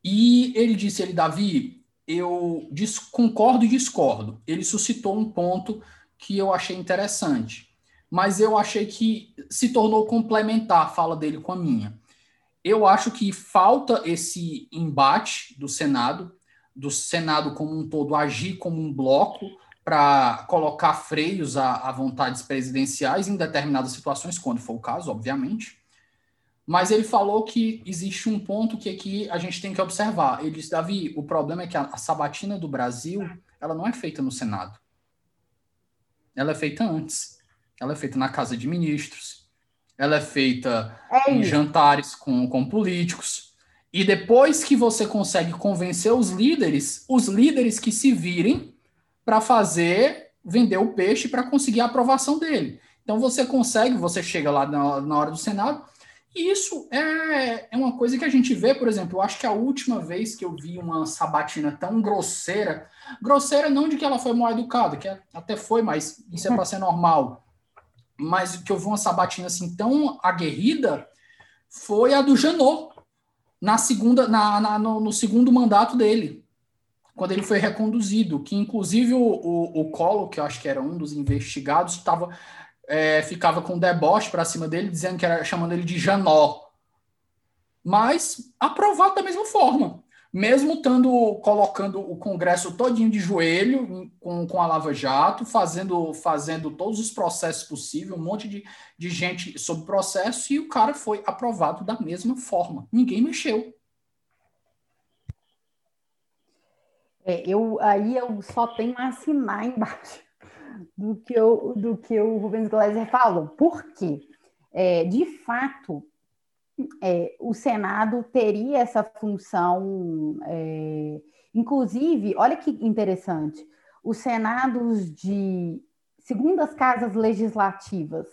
e ele disse, ele, Davi, eu concordo e discordo. Ele suscitou um ponto que eu achei interessante mas eu achei que se tornou complementar a fala dele com a minha. Eu acho que falta esse embate do Senado, do Senado como um todo agir como um bloco para colocar freios a, a vontades presidenciais em determinadas situações, quando for o caso, obviamente. Mas ele falou que existe um ponto que aqui a gente tem que observar. Ele disse, Davi, o problema é que a, a sabatina do Brasil, ela não é feita no Senado. Ela é feita antes ela é feita na casa de ministros, ela é feita é em jantares com, com políticos. E depois que você consegue convencer os líderes, os líderes que se virem para fazer, vender o peixe para conseguir a aprovação dele. Então você consegue, você chega lá na, na hora do Senado, e isso é, é uma coisa que a gente vê, por exemplo, eu acho que a última vez que eu vi uma sabatina tão grosseira, grosseira não de que ela foi mal educada, que até foi, mas isso é para ser normal mas que eu vi uma sabatina assim tão aguerrida foi a do Janot na segunda na, na no, no, segundo mandato dele quando ele foi reconduzido que inclusive o, o, o Collor que eu acho que era um dos investigados estava é, ficava com deboche para cima dele dizendo que era chamando ele de Janot. Mas aprovado da mesma forma mesmo estando colocando o Congresso todinho de joelho com, com a Lava Jato, fazendo, fazendo todos os processos possíveis, um monte de, de gente sob processo, e o cara foi aprovado da mesma forma. Ninguém mexeu. É, eu, aí eu só tenho a assinar embaixo do que, eu, do que o Rubens Gleiser falou. Por quê? É, de fato, é, o Senado teria essa função, é, inclusive, olha que interessante, os senados de segundas casas legislativas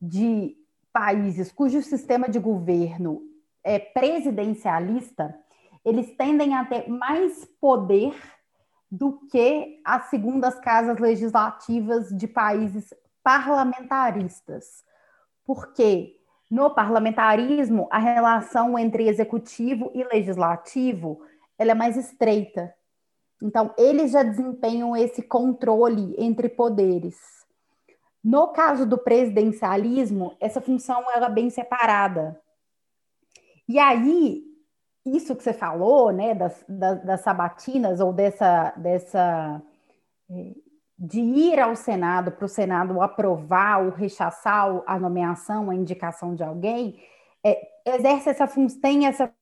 de países cujo sistema de governo é presidencialista, eles tendem a ter mais poder do que as segundas casas legislativas de países parlamentaristas. Por quê? No parlamentarismo, a relação entre executivo e legislativo ela é mais estreita. Então, eles já desempenham esse controle entre poderes. No caso do presidencialismo, essa função ela é bem separada. E aí, isso que você falou, né, das, das, das sabatinas ou dessa, dessa eh, de ir ao Senado para o Senado aprovar ou rechaçar a nomeação, a indicação de alguém, é, exerce essa tem essa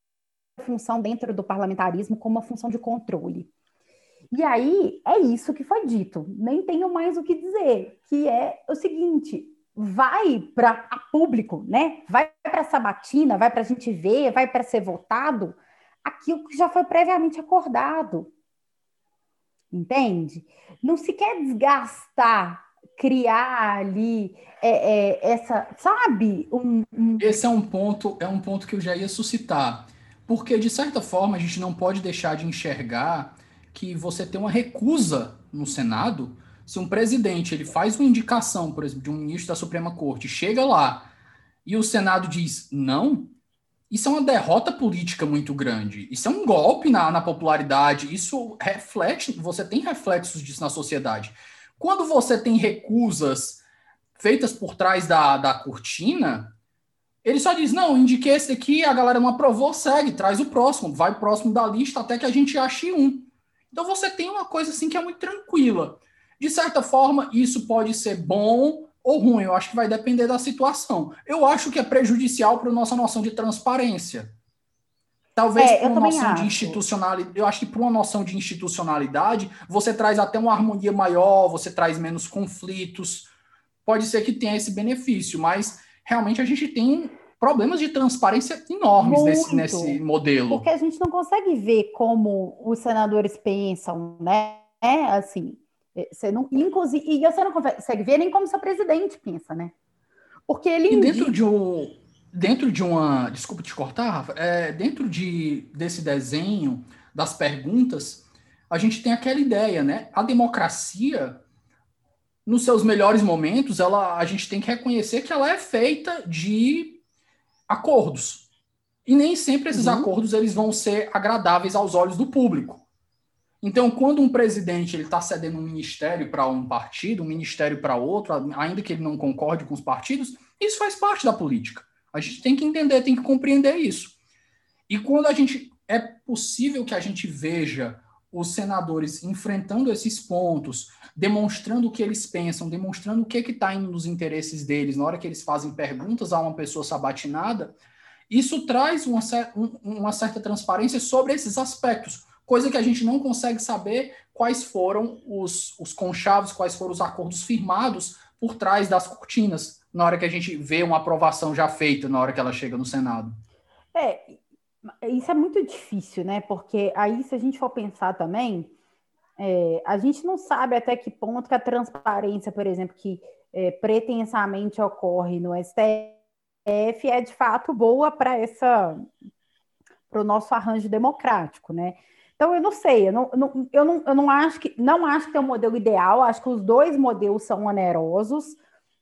função dentro do parlamentarismo como uma função de controle. E aí é isso que foi dito. Nem tenho mais o que dizer, que é o seguinte: vai para público, né? Vai para a sabatina, vai para a gente ver, vai para ser votado aquilo que já foi previamente acordado. Entende? Não se quer desgastar, criar ali é, é, essa, sabe? Um, um... Esse é um ponto, é um ponto que eu já ia suscitar, porque de certa forma a gente não pode deixar de enxergar que você tem uma recusa no Senado se um presidente ele faz uma indicação, por exemplo, de um ministro da Suprema Corte, chega lá e o Senado diz não, isso é uma derrota política muito grande. Isso é um golpe na, na popularidade. Isso reflete, você tem reflexos disso na sociedade. Quando você tem recusas feitas por trás da, da cortina, ele só diz: não, indiquei esse aqui, a galera não aprovou, segue, traz o próximo, vai próximo da lista até que a gente ache um. Então você tem uma coisa assim que é muito tranquila. De certa forma, isso pode ser bom ou ruim, eu acho que vai depender da situação. Eu acho que é prejudicial para a nossa noção de transparência. Talvez é, por uma noção acho. de institucionalidade, eu acho que por uma noção de institucionalidade, você traz até uma harmonia maior, você traz menos conflitos. Pode ser que tenha esse benefício, mas realmente a gente tem problemas de transparência enormes nesse, nesse modelo. Porque a gente não consegue ver como os senadores pensam, né? Assim, você não, inclusive, e você não consegue ver nem como seu presidente pensa, né? Porque ele. E dentro de um dentro de uma. Desculpa te cortar, Rafa. É, dentro de, desse desenho, das perguntas, a gente tem aquela ideia, né? A democracia, nos seus melhores momentos, ela, a gente tem que reconhecer que ela é feita de acordos. E nem sempre esses uhum. acordos eles vão ser agradáveis aos olhos do público. Então, quando um presidente ele está cedendo um ministério para um partido, um ministério para outro, ainda que ele não concorde com os partidos, isso faz parte da política. A gente tem que entender, tem que compreender isso. E quando a gente é possível que a gente veja os senadores enfrentando esses pontos, demonstrando o que eles pensam, demonstrando o que está indo nos interesses deles, na hora que eles fazem perguntas a uma pessoa sabatinada, isso traz uma, uma certa transparência sobre esses aspectos, coisa que a gente não consegue saber quais foram os, os conchavos, quais foram os acordos firmados por trás das cortinas na hora que a gente vê uma aprovação já feita, na hora que ela chega no Senado? É, isso é muito difícil, né? Porque aí, se a gente for pensar também, é, a gente não sabe até que ponto que a transparência, por exemplo, que é, pretensamente ocorre no STF é de fato boa para essa para o nosso arranjo democrático, né? Então eu não sei, eu não, eu não, eu não acho que não acho que tem um modelo ideal, acho que os dois modelos são onerosos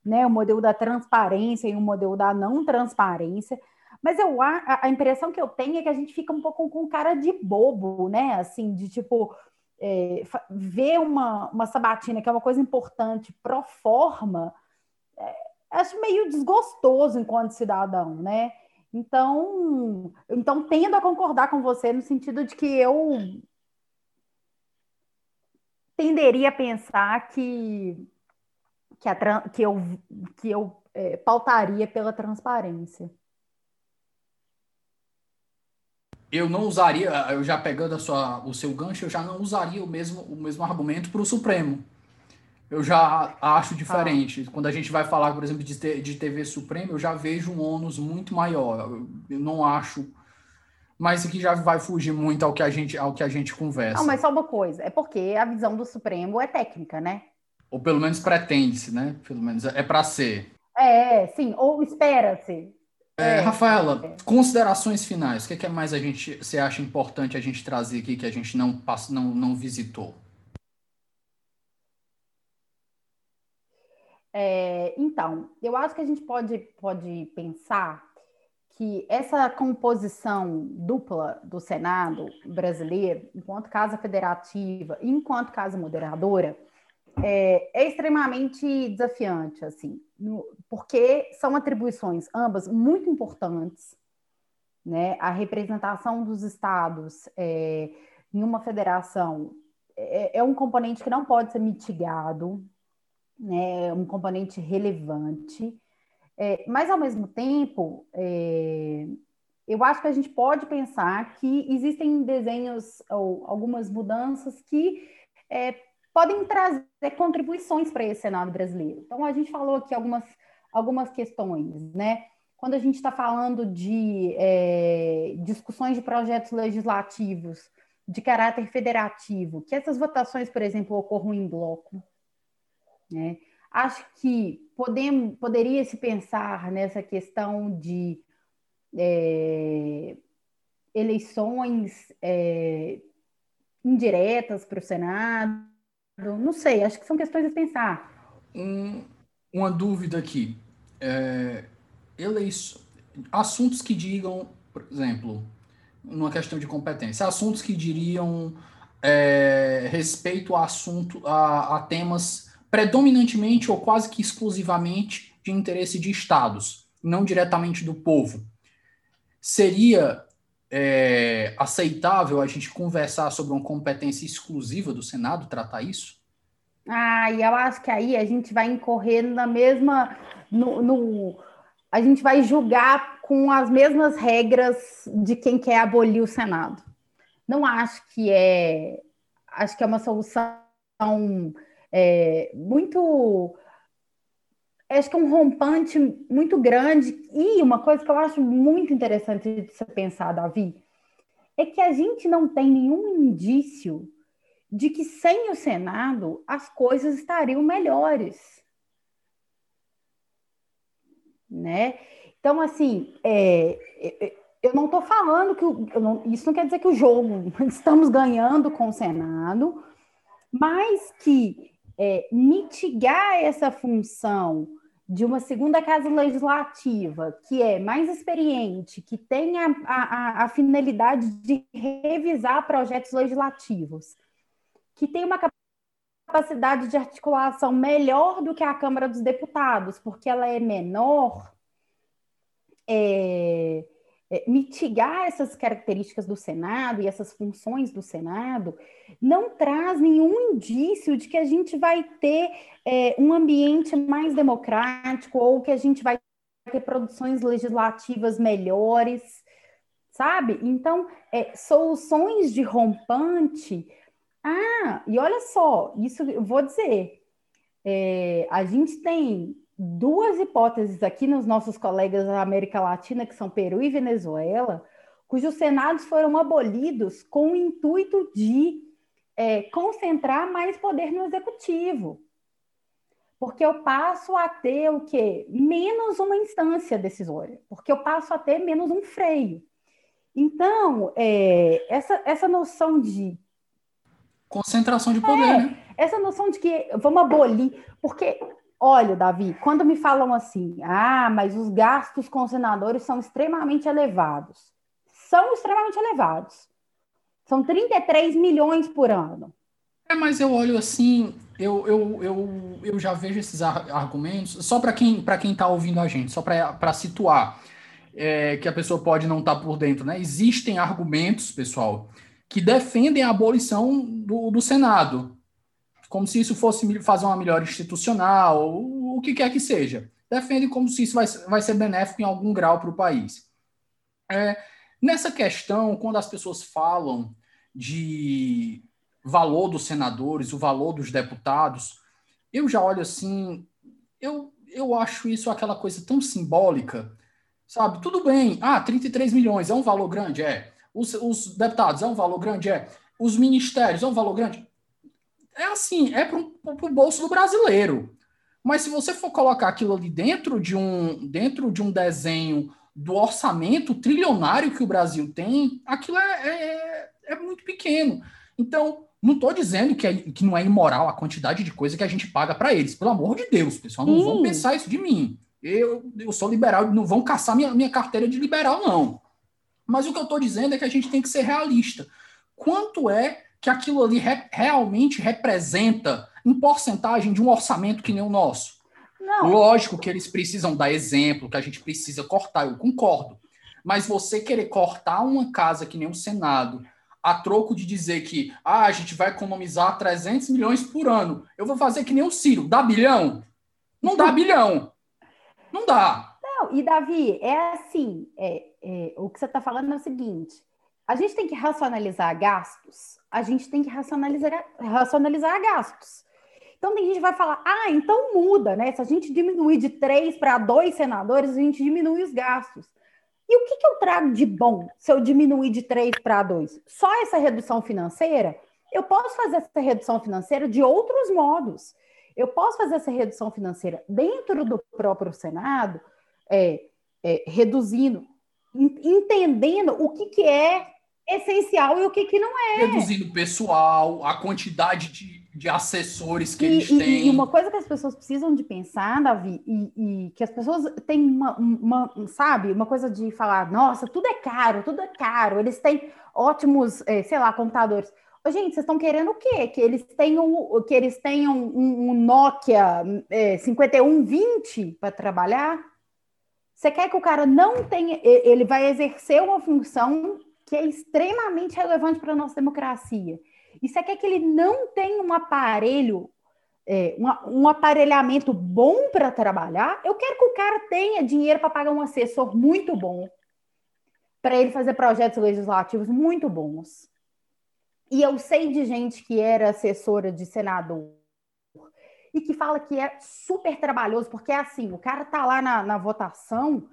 né? O modelo da transparência e o modelo da não transparência. Mas eu a, a impressão que eu tenho é que a gente fica um pouco com cara de bobo, né? Assim, de tipo é, ver uma, uma sabatina que é uma coisa importante pro forma, é, acho meio desgostoso enquanto cidadão, né? Então, então tendo a concordar com você no sentido de que eu tenderia a pensar que que, a, que eu, que eu é, pautaria pela transparência. Eu não usaria, eu já pegando a sua, o seu gancho, eu já não usaria o mesmo, o mesmo argumento para o Supremo. Eu já acho diferente. Ah. Quando a gente vai falar, por exemplo, de, de TV Supremo, eu já vejo um ônus muito maior. Eu não acho. Mas aqui já vai fugir muito ao que a gente, ao que a gente conversa. Não, mas só uma coisa, é porque a visão do Supremo é técnica, né? Ou pelo menos pretende-se, né? Pelo menos é para ser. É, sim, ou espera-se. É, Rafaela, é. considerações finais. O que, é mais a gente você acha importante a gente trazer aqui que a gente não, não, não visitou? É, então, eu acho que a gente pode, pode pensar que essa composição dupla do Senado brasileiro, enquanto casa federativa e enquanto casa moderadora, é, é extremamente desafiante, assim, no, porque são atribuições ambas muito importantes, né? A representação dos estados é, em uma federação é, é, um componente que não pode ser mitigado, né? Um componente relevante, é, mas ao mesmo tempo é, eu acho que a gente pode pensar que existem desenhos ou algumas mudanças que é, podem trazer contribuições para esse Senado brasileiro. Então, a gente falou aqui algumas, algumas questões, né? Quando a gente está falando de é, discussões de projetos legislativos de caráter federativo, que essas votações, por exemplo, ocorram em bloco. Né? Acho que podemos, poderia se pensar nessa questão de é, eleições é, indiretas para o Senado. Não sei, acho que são questões a pensar. Um, uma dúvida aqui. É, eleições, assuntos que digam, por exemplo, numa questão de competência, assuntos que diriam é, respeito a assunto, a, a temas predominantemente ou quase que exclusivamente de interesse de estados, não diretamente do povo. Seria é, aceitável a gente conversar sobre uma competência exclusiva do Senado, tratar isso? Ah, e eu acho que aí a gente vai incorrer na mesma. No, no, a gente vai julgar com as mesmas regras de quem quer abolir o Senado. Não acho que é. Acho que é uma solução é, muito. Acho que é um rompante muito grande. E uma coisa que eu acho muito interessante de se pensar, Davi, é que a gente não tem nenhum indício de que sem o Senado as coisas estariam melhores. Né? Então, assim, é, é, é eu não estou falando que não, isso não quer dizer que o jogo estamos ganhando com o Senado, mas que é, mitigar essa função de uma segunda casa legislativa que é mais experiente, que tem a, a, a finalidade de revisar projetos legislativos, que tem uma capacidade de articulação melhor do que a Câmara dos Deputados, porque ela é menor, é, mitigar essas características do Senado e essas funções do Senado não traz nenhum indício de que a gente vai ter é, um ambiente mais democrático ou que a gente vai ter produções legislativas melhores, sabe? Então, é, soluções de rompante. Ah, e olha só, isso eu vou dizer. É, a gente tem duas hipóteses aqui nos nossos colegas da América Latina, que são Peru e Venezuela, cujos senados foram abolidos com o intuito de é, concentrar mais poder no executivo. Porque eu passo a ter o quê? Menos uma instância decisória, porque eu passo a ter menos um freio. Então, é, essa, essa noção de. Concentração de poder, é, né? Essa noção de que vamos abolir, porque Olha, Davi, quando me falam assim, ah, mas os gastos com os senadores são extremamente elevados. São extremamente elevados. São 33 milhões por ano. É, mas eu olho assim, eu, eu, eu, eu já vejo esses argumentos, só para quem para quem está ouvindo a gente, só para situar, é, que a pessoa pode não estar tá por dentro, né? Existem argumentos, pessoal, que defendem a abolição do, do Senado como se isso fosse fazer uma melhor institucional, o que quer que seja. Defende como se isso vai, vai ser benéfico em algum grau para o país. É, nessa questão, quando as pessoas falam de valor dos senadores, o valor dos deputados, eu já olho assim, eu, eu acho isso aquela coisa tão simbólica, sabe? Tudo bem, ah, 33 milhões é um valor grande? É. Os, os deputados é um valor grande? É. Os ministérios é um valor grande? É assim, é para o bolso do brasileiro. Mas se você for colocar aquilo ali dentro de um, dentro de um desenho do orçamento trilionário que o Brasil tem, aquilo é, é, é muito pequeno. Então, não estou dizendo que, é, que não é imoral a quantidade de coisa que a gente paga para eles. Pelo amor de Deus, pessoal, não Sim. vão pensar isso de mim. Eu, eu sou liberal, não vão caçar minha, minha carteira de liberal, não. Mas o que eu estou dizendo é que a gente tem que ser realista. Quanto é que aquilo ali re realmente representa em porcentagem de um orçamento que nem o nosso. Não. Lógico que eles precisam dar exemplo, que a gente precisa cortar, eu concordo. Mas você querer cortar uma casa que nem o Senado, a troco de dizer que ah, a gente vai economizar 300 milhões por ano, eu vou fazer que nem o Ciro, dá bilhão? Não dá bilhão. Não dá. Não, e Davi, é assim, é, é o que você está falando é o seguinte, a gente tem que racionalizar gastos a gente tem que racionalizar, racionalizar gastos. Então, tem gente que vai falar, ah, então muda, né? Se a gente diminuir de três para dois senadores, a gente diminui os gastos. E o que, que eu trago de bom se eu diminuir de 3 para 2? Só essa redução financeira? Eu posso fazer essa redução financeira de outros modos. Eu posso fazer essa redução financeira dentro do próprio Senado, é, é, reduzindo, entendendo o que, que é essencial e o que, que não é. Reduzindo pessoal, a quantidade de, de assessores que e, eles e, têm. E uma coisa que as pessoas precisam de pensar, Davi, e, e que as pessoas têm uma, uma, sabe, uma coisa de falar, nossa, tudo é caro, tudo é caro, eles têm ótimos, é, sei lá, computadores. Ô, gente, vocês estão querendo o quê? Que eles tenham, que eles tenham um, um Nokia é, 5120 para trabalhar? Você quer que o cara não tenha, ele vai exercer uma função que é extremamente relevante para a nossa democracia. E você quer que ele não tenha um aparelho, é, um, um aparelhamento bom para trabalhar? Eu quero que o cara tenha dinheiro para pagar um assessor muito bom, para ele fazer projetos legislativos muito bons. E eu sei de gente que era assessora de senador e que fala que é super trabalhoso, porque é assim, o cara tá lá na, na votação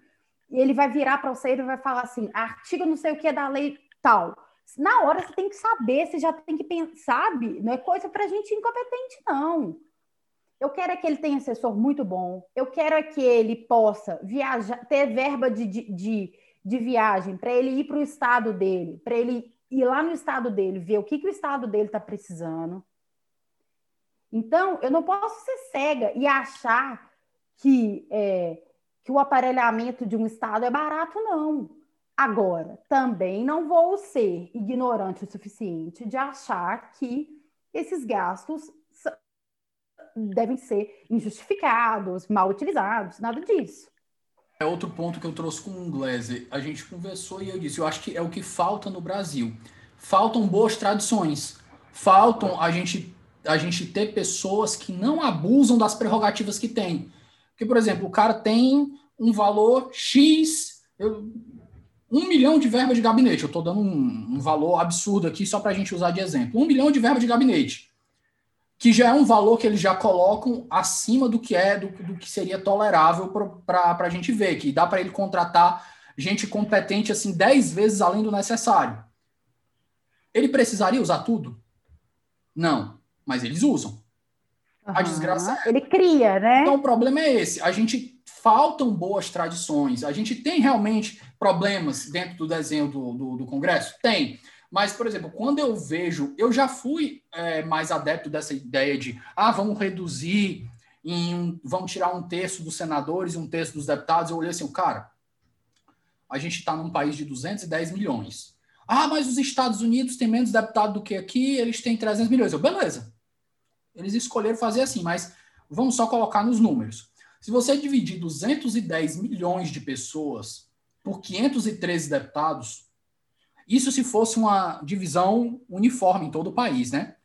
e ele vai virar para você e vai falar assim, artigo não sei o que é da lei tal. Na hora você tem que saber, você já tem que pensar, sabe? Não é coisa para gente incompetente, não. Eu quero é que ele tenha assessor muito bom. Eu quero é que ele possa viajar, ter verba de, de, de, de viagem para ele ir para o estado dele, para ele ir lá no estado dele, ver o que, que o estado dele está precisando. Então, eu não posso ser cega e achar que, é, que o aparelhamento de um Estado é barato, não. Agora, também não vou ser ignorante o suficiente de achar que esses gastos devem ser injustificados, mal utilizados, nada disso. É outro ponto que eu trouxe com o Glazer. A gente conversou e eu disse, eu acho que é o que falta no Brasil. Faltam boas tradições. Faltam a gente a gente ter pessoas que não abusam das prerrogativas que tem. Porque, por exemplo, o cara tem um valor X, eu, um milhão de verba de gabinete. Eu estou dando um, um, valor absurdo aqui só para a gente usar de exemplo. Um milhão de verba de gabinete. Que já é um valor que eles já colocam acima do que é, do, do que seria tolerável para a gente ver, que dá para ele contratar gente competente assim 10 vezes além do necessário. Ele precisaria usar tudo? Não mas eles usam. Uhum. A desgraça é. Ele cria, né? Então o problema é esse. A gente faltam boas tradições. A gente tem realmente problemas dentro do desenho do, do, do Congresso? Tem. Mas, por exemplo, quando eu vejo, eu já fui é, mais adepto dessa ideia de ah, vamos reduzir em um, vamos tirar um terço dos senadores e um terço dos deputados. Eu olhei assim, cara, a gente está num país de 210 milhões. Ah, mas os Estados Unidos têm menos deputado do que aqui, eles têm 300 milhões. Eu, beleza. Eles escolheram fazer assim, mas vamos só colocar nos números. Se você dividir 210 milhões de pessoas por 513 deputados, isso se fosse uma divisão uniforme em todo o país, né?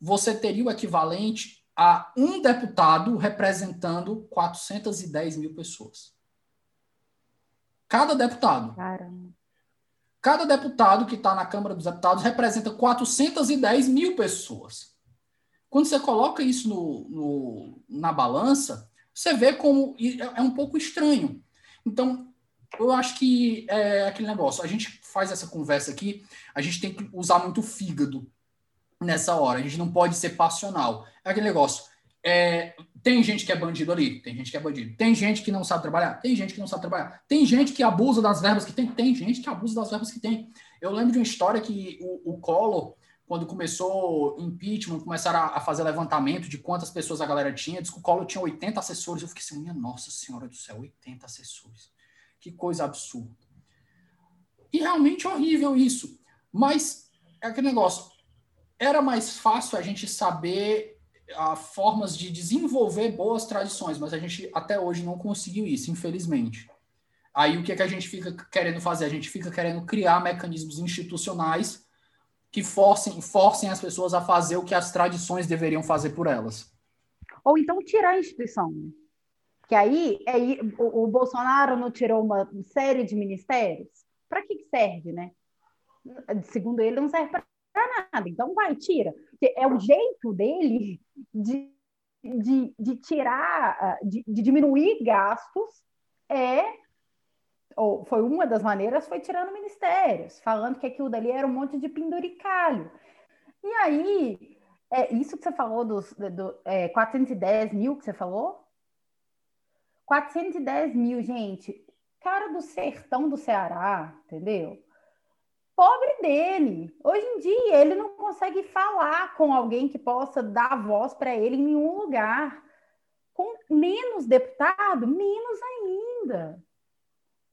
Você teria o equivalente a um deputado representando 410 mil pessoas. Cada deputado. Caramba. Cada deputado que está na Câmara dos Deputados representa 410 mil pessoas. Quando você coloca isso no, no, na balança, você vê como é, é um pouco estranho. Então, eu acho que é aquele negócio. A gente faz essa conversa aqui, a gente tem que usar muito fígado nessa hora. A gente não pode ser passional. É aquele negócio. É, tem gente que é bandido ali, tem gente que é bandido. Tem gente que não sabe trabalhar, tem gente que não sabe trabalhar. Tem gente que abusa das verbas que tem, tem gente que abusa das verbas que tem. Eu lembro de uma história que o, o Collor quando começou impeachment, começaram a, fazer levantamento de quantas pessoas a galera tinha, disse que o Collor tinha 80 assessores. Eu fiquei assim, minha nossa senhora do céu, 80 assessores. Que coisa absurda. E realmente é horrível isso. Mas é aquele negócio. Era mais fácil a gente saber a, formas de desenvolver boas tradições, mas a gente até hoje não conseguiu isso, infelizmente. Aí o que, é que a gente fica querendo fazer? A gente fica querendo criar mecanismos institucionais que forcem, forcem as pessoas a fazer o que as tradições deveriam fazer por elas. Ou então tirar a instituição. Que aí, aí o, o Bolsonaro não tirou uma série de ministérios? Para que, serve, né? Segundo ele, não serve para nada. Então vai, tira. É o jeito dele de, de, de tirar, de, de diminuir gastos, é ou foi uma das maneiras, foi tirando ministérios, falando que aquilo dali era um monte de penduricalho. E aí, é isso que você falou dos do, é, 410 mil que você falou? 410 mil, gente. Cara do sertão do Ceará, entendeu? Pobre dele. Hoje em dia, ele não consegue falar com alguém que possa dar voz para ele em nenhum lugar. Com menos deputado, menos ainda.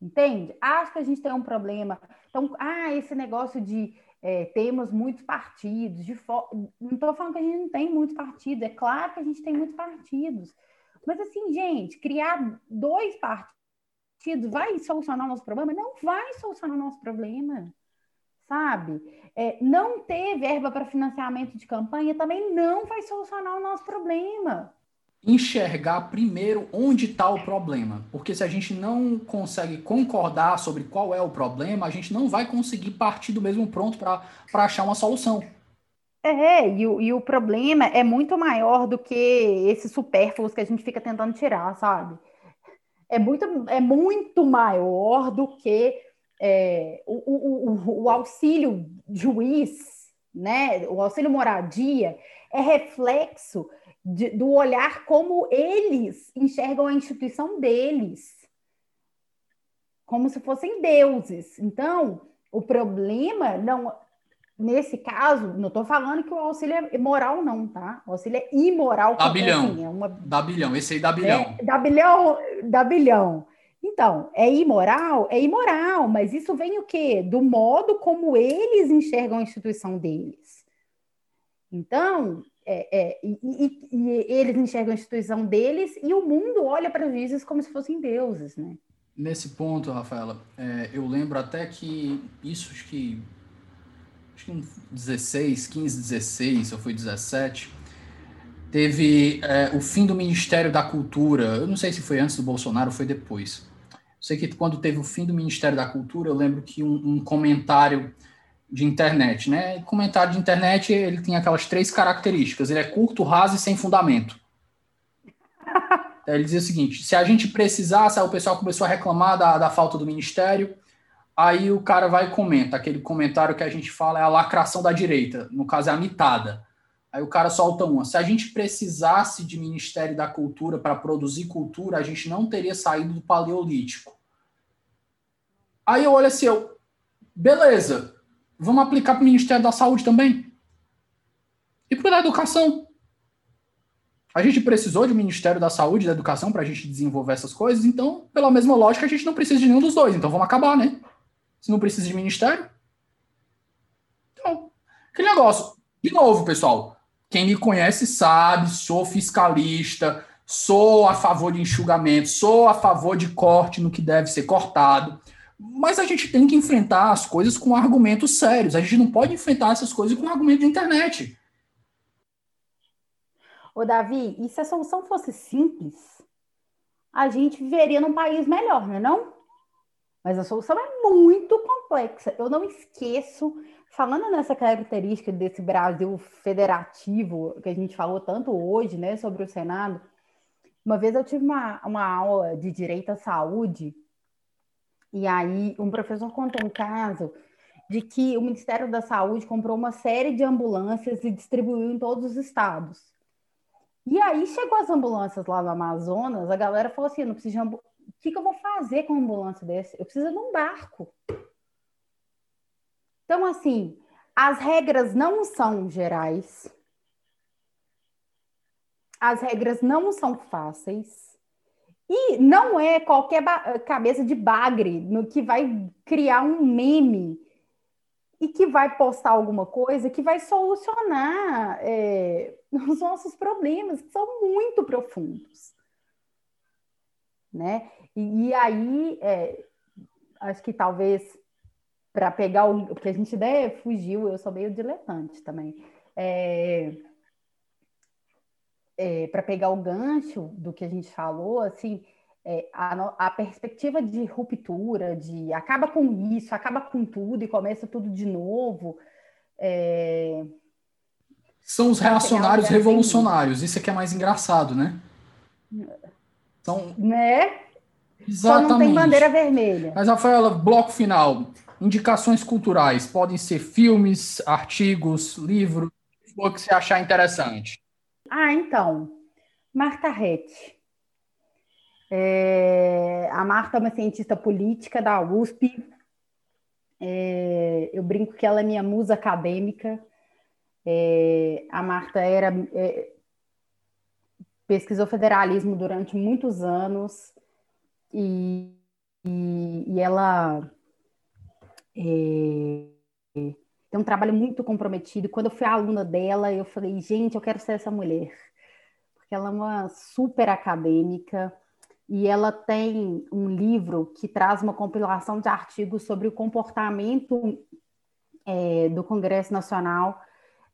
Entende? Acho que a gente tem um problema. Então, ah, esse negócio de é, temos muitos partidos, de fo... não estou falando que a gente não tem muitos partidos, é claro que a gente tem muitos partidos. Mas assim, gente, criar dois partidos vai solucionar o nosso problema? Não vai solucionar o nosso problema sabe? É, não ter verba para financiamento de campanha também não vai solucionar o nosso problema. Enxergar primeiro onde está o problema. Porque se a gente não consegue concordar sobre qual é o problema, a gente não vai conseguir partir do mesmo pronto para achar uma solução. É, e o, e o problema é muito maior do que esses supérfluos que a gente fica tentando tirar, sabe? É muito, é muito maior do que é, o, o, o, auxílio juiz, né, o auxílio moradia, é reflexo de, do olhar como eles enxergam a instituição deles, como se fossem deuses. Então, o problema não, nesse caso, não estou falando que o auxílio é moral, não, tá? O auxílio é imoral. Dá bilhão. Assim, é uma... Dá bilhão, esse aí dá bilhão. É, dá bilhão, dá bilhão. Então, é imoral? É imoral, mas isso vem o quê? Do modo como eles enxergam a instituição deles. Então, é, é, e, e, e, eles enxergam a instituição deles e o mundo olha para juízes como se fossem deuses, né? Nesse ponto, Rafaela, é, eu lembro até que isso, acho que, acho que 16, 15, 16, ou foi 17, teve é, o fim do Ministério da Cultura. Eu não sei se foi antes do Bolsonaro ou foi depois sei que quando teve o fim do Ministério da Cultura, eu lembro que um, um comentário de internet, né? E comentário de internet, ele tem aquelas três características. Ele é curto, raso e sem fundamento. Ele dizia o seguinte: se a gente precisasse, aí o pessoal começou a reclamar da, da falta do ministério, aí o cara vai e comenta. Aquele comentário que a gente fala é a lacração da direita, no caso é a mitada. Aí o cara solta uma. Se a gente precisasse de Ministério da Cultura para produzir cultura, a gente não teria saído do Paleolítico. Aí eu olho assim, eu, beleza, vamos aplicar para o Ministério da Saúde também? E para a Educação? A gente precisou de Ministério da Saúde e da Educação para a gente desenvolver essas coisas, então, pela mesma lógica, a gente não precisa de nenhum dos dois, então vamos acabar, né? Se não precisa de Ministério. Então, aquele negócio. De novo, pessoal, quem me conhece sabe, sou fiscalista, sou a favor de enxugamento, sou a favor de corte no que deve ser cortado. Mas a gente tem que enfrentar as coisas com argumentos sérios. A gente não pode enfrentar essas coisas com argumento de internet. Ô, Davi, e se a solução fosse simples, a gente viveria num país melhor, não é não? Mas a solução é muito complexa. Eu não esqueço Falando nessa característica desse Brasil federativo que a gente falou tanto hoje, né, sobre o Senado, uma vez eu tive uma, uma aula de direito à saúde e aí um professor contou um caso de que o Ministério da Saúde comprou uma série de ambulâncias e distribuiu em todos os estados. E aí chegou as ambulâncias lá no Amazonas, a galera falou assim, não preciso de ambulância. O que, que eu vou fazer com uma ambulância desse? Eu preciso de um barco. Então, assim, as regras não são gerais, as regras não são fáceis. E não é qualquer cabeça de bagre no que vai criar um meme e que vai postar alguma coisa que vai solucionar é, os nossos problemas, que são muito profundos. Né? E, e aí, é, acho que talvez para pegar o. Porque a gente né, fugiu, eu sou meio diletante também. É, é, para pegar o gancho do que a gente falou, assim, é, a, a, perspectiva de ruptura, de acaba com isso, acaba com tudo e começa tudo de novo. É, São os reacionários revolucionários, isso é que é mais engraçado, né? São... Né? Exatamente. Só não tem bandeira vermelha. Mas, Rafaela, bloco final. Indicações culturais. Podem ser filmes, artigos, livros, o que você achar interessante. Ah, então. Marta Rett. É, a Marta é uma cientista política da USP. É, eu brinco que ela é minha musa acadêmica. É, a Marta era é, pesquisou federalismo durante muitos anos e, e, e ela é, tem um trabalho muito comprometido. Quando eu fui aluna dela, eu falei, gente, eu quero ser essa mulher, porque ela é uma super acadêmica e ela tem um livro que traz uma compilação de artigos sobre o comportamento é, do Congresso Nacional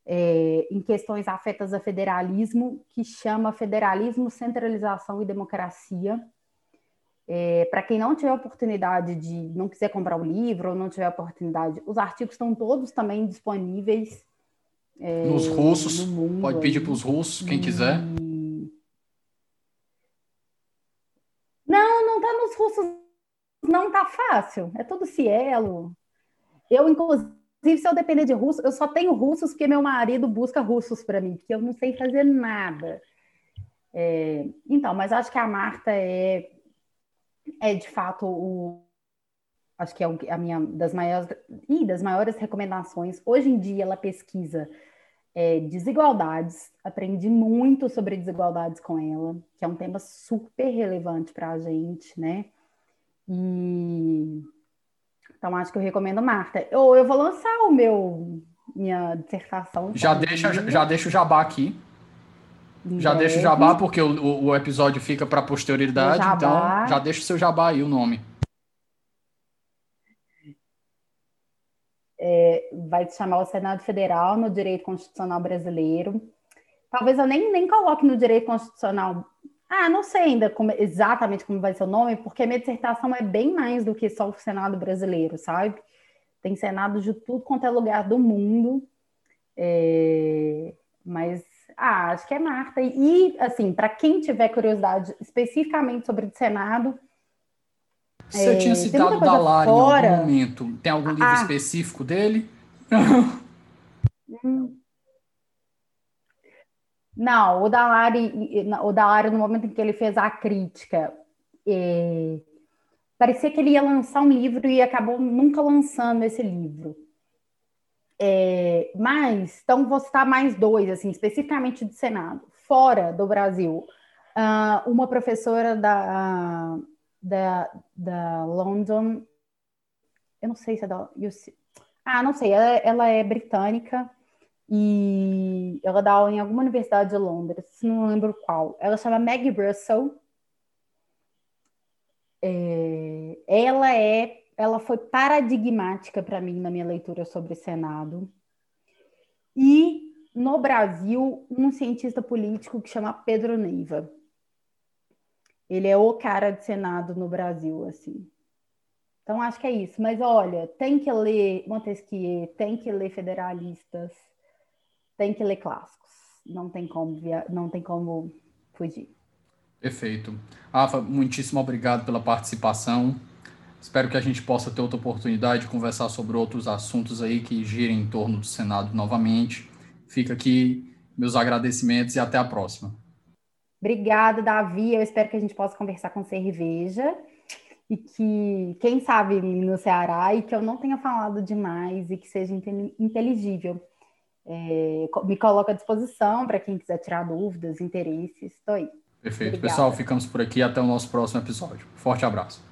é, em questões afetas a federalismo, que chama Federalismo, Centralização e Democracia. É, Para quem não tiver oportunidade de, não quiser comprar o livro ou não tiver oportunidade, os artigos estão todos também disponíveis. É, Nos russos, pode pedir para os russos, quem quiser. Não, não está nos russos, não está fácil. É tudo Cielo. Eu, inclusive, se eu depender de russo, eu só tenho russos porque meu marido busca russos para mim, porque eu não sei fazer nada. É, então, mas acho que a Marta é, é de fato o. Acho que é a minha das maiores, ih, das maiores recomendações. Hoje em dia ela pesquisa é, desigualdades. Aprendi muito sobre desigualdades com ela, que é um tema super relevante para a gente, né? E então acho que eu recomendo Marta. Ou eu, eu vou lançar o meu minha dissertação. Já deixa, já deixa o jabá aqui. Já deixa o jabá, porque o, o episódio fica para posterioridade, então já deixa o seu jabá aí, o nome. é, vai se chamar o Senado Federal no Direito Constitucional Brasileiro. Talvez eu nem, nem coloque no Direito Constitucional. Ah, não sei ainda como, exatamente como vai ser o nome, porque minha dissertação é bem mais do que só o Senado brasileiro, sabe? Tem Senado de tudo quanto é lugar do mundo. É, mas ah, acho que é Marta. E, assim, para quem tiver curiosidade especificamente sobre o Senado, você é, tinha citado o Dalari fora... em algum momento. Tem algum livro ah. específico dele? Não, o Dalari, o Dalari, no momento em que ele fez a crítica, é, parecia que ele ia lançar um livro e acabou nunca lançando esse livro. É, mas, então, vou citar mais dois, assim, especificamente do Senado. Fora do Brasil, uh, uma professora da, da, da London. Eu não sei se é da. Ah, não sei, ela, ela é britânica e ela dá aula em alguma universidade de Londres, não lembro qual. Ela chama Maggie Russell. É, ela é, ela foi paradigmática para mim na minha leitura sobre Senado. E no Brasil, um cientista político que chama Pedro Neiva. Ele é o cara de Senado no Brasil, assim. Então, acho que é isso. Mas, olha, tem que ler Montesquieu, tem que ler Federalistas, tem que ler clássicos. Não tem como, via... não tem como fugir. Perfeito. Rafa, muitíssimo obrigado pela participação. Espero que a gente possa ter outra oportunidade de conversar sobre outros assuntos aí que girem em torno do Senado novamente. Fica aqui meus agradecimentos e até a próxima. Obrigada, Davi. Eu espero que a gente possa conversar com cerveja e que, quem sabe, no Ceará, e que eu não tenha falado demais e que seja inteligível. É, me coloco à disposição para quem quiser tirar dúvidas, interesses. Estou aí. Perfeito. Obrigada. Pessoal, ficamos por aqui. Até o nosso próximo episódio. Forte abraço.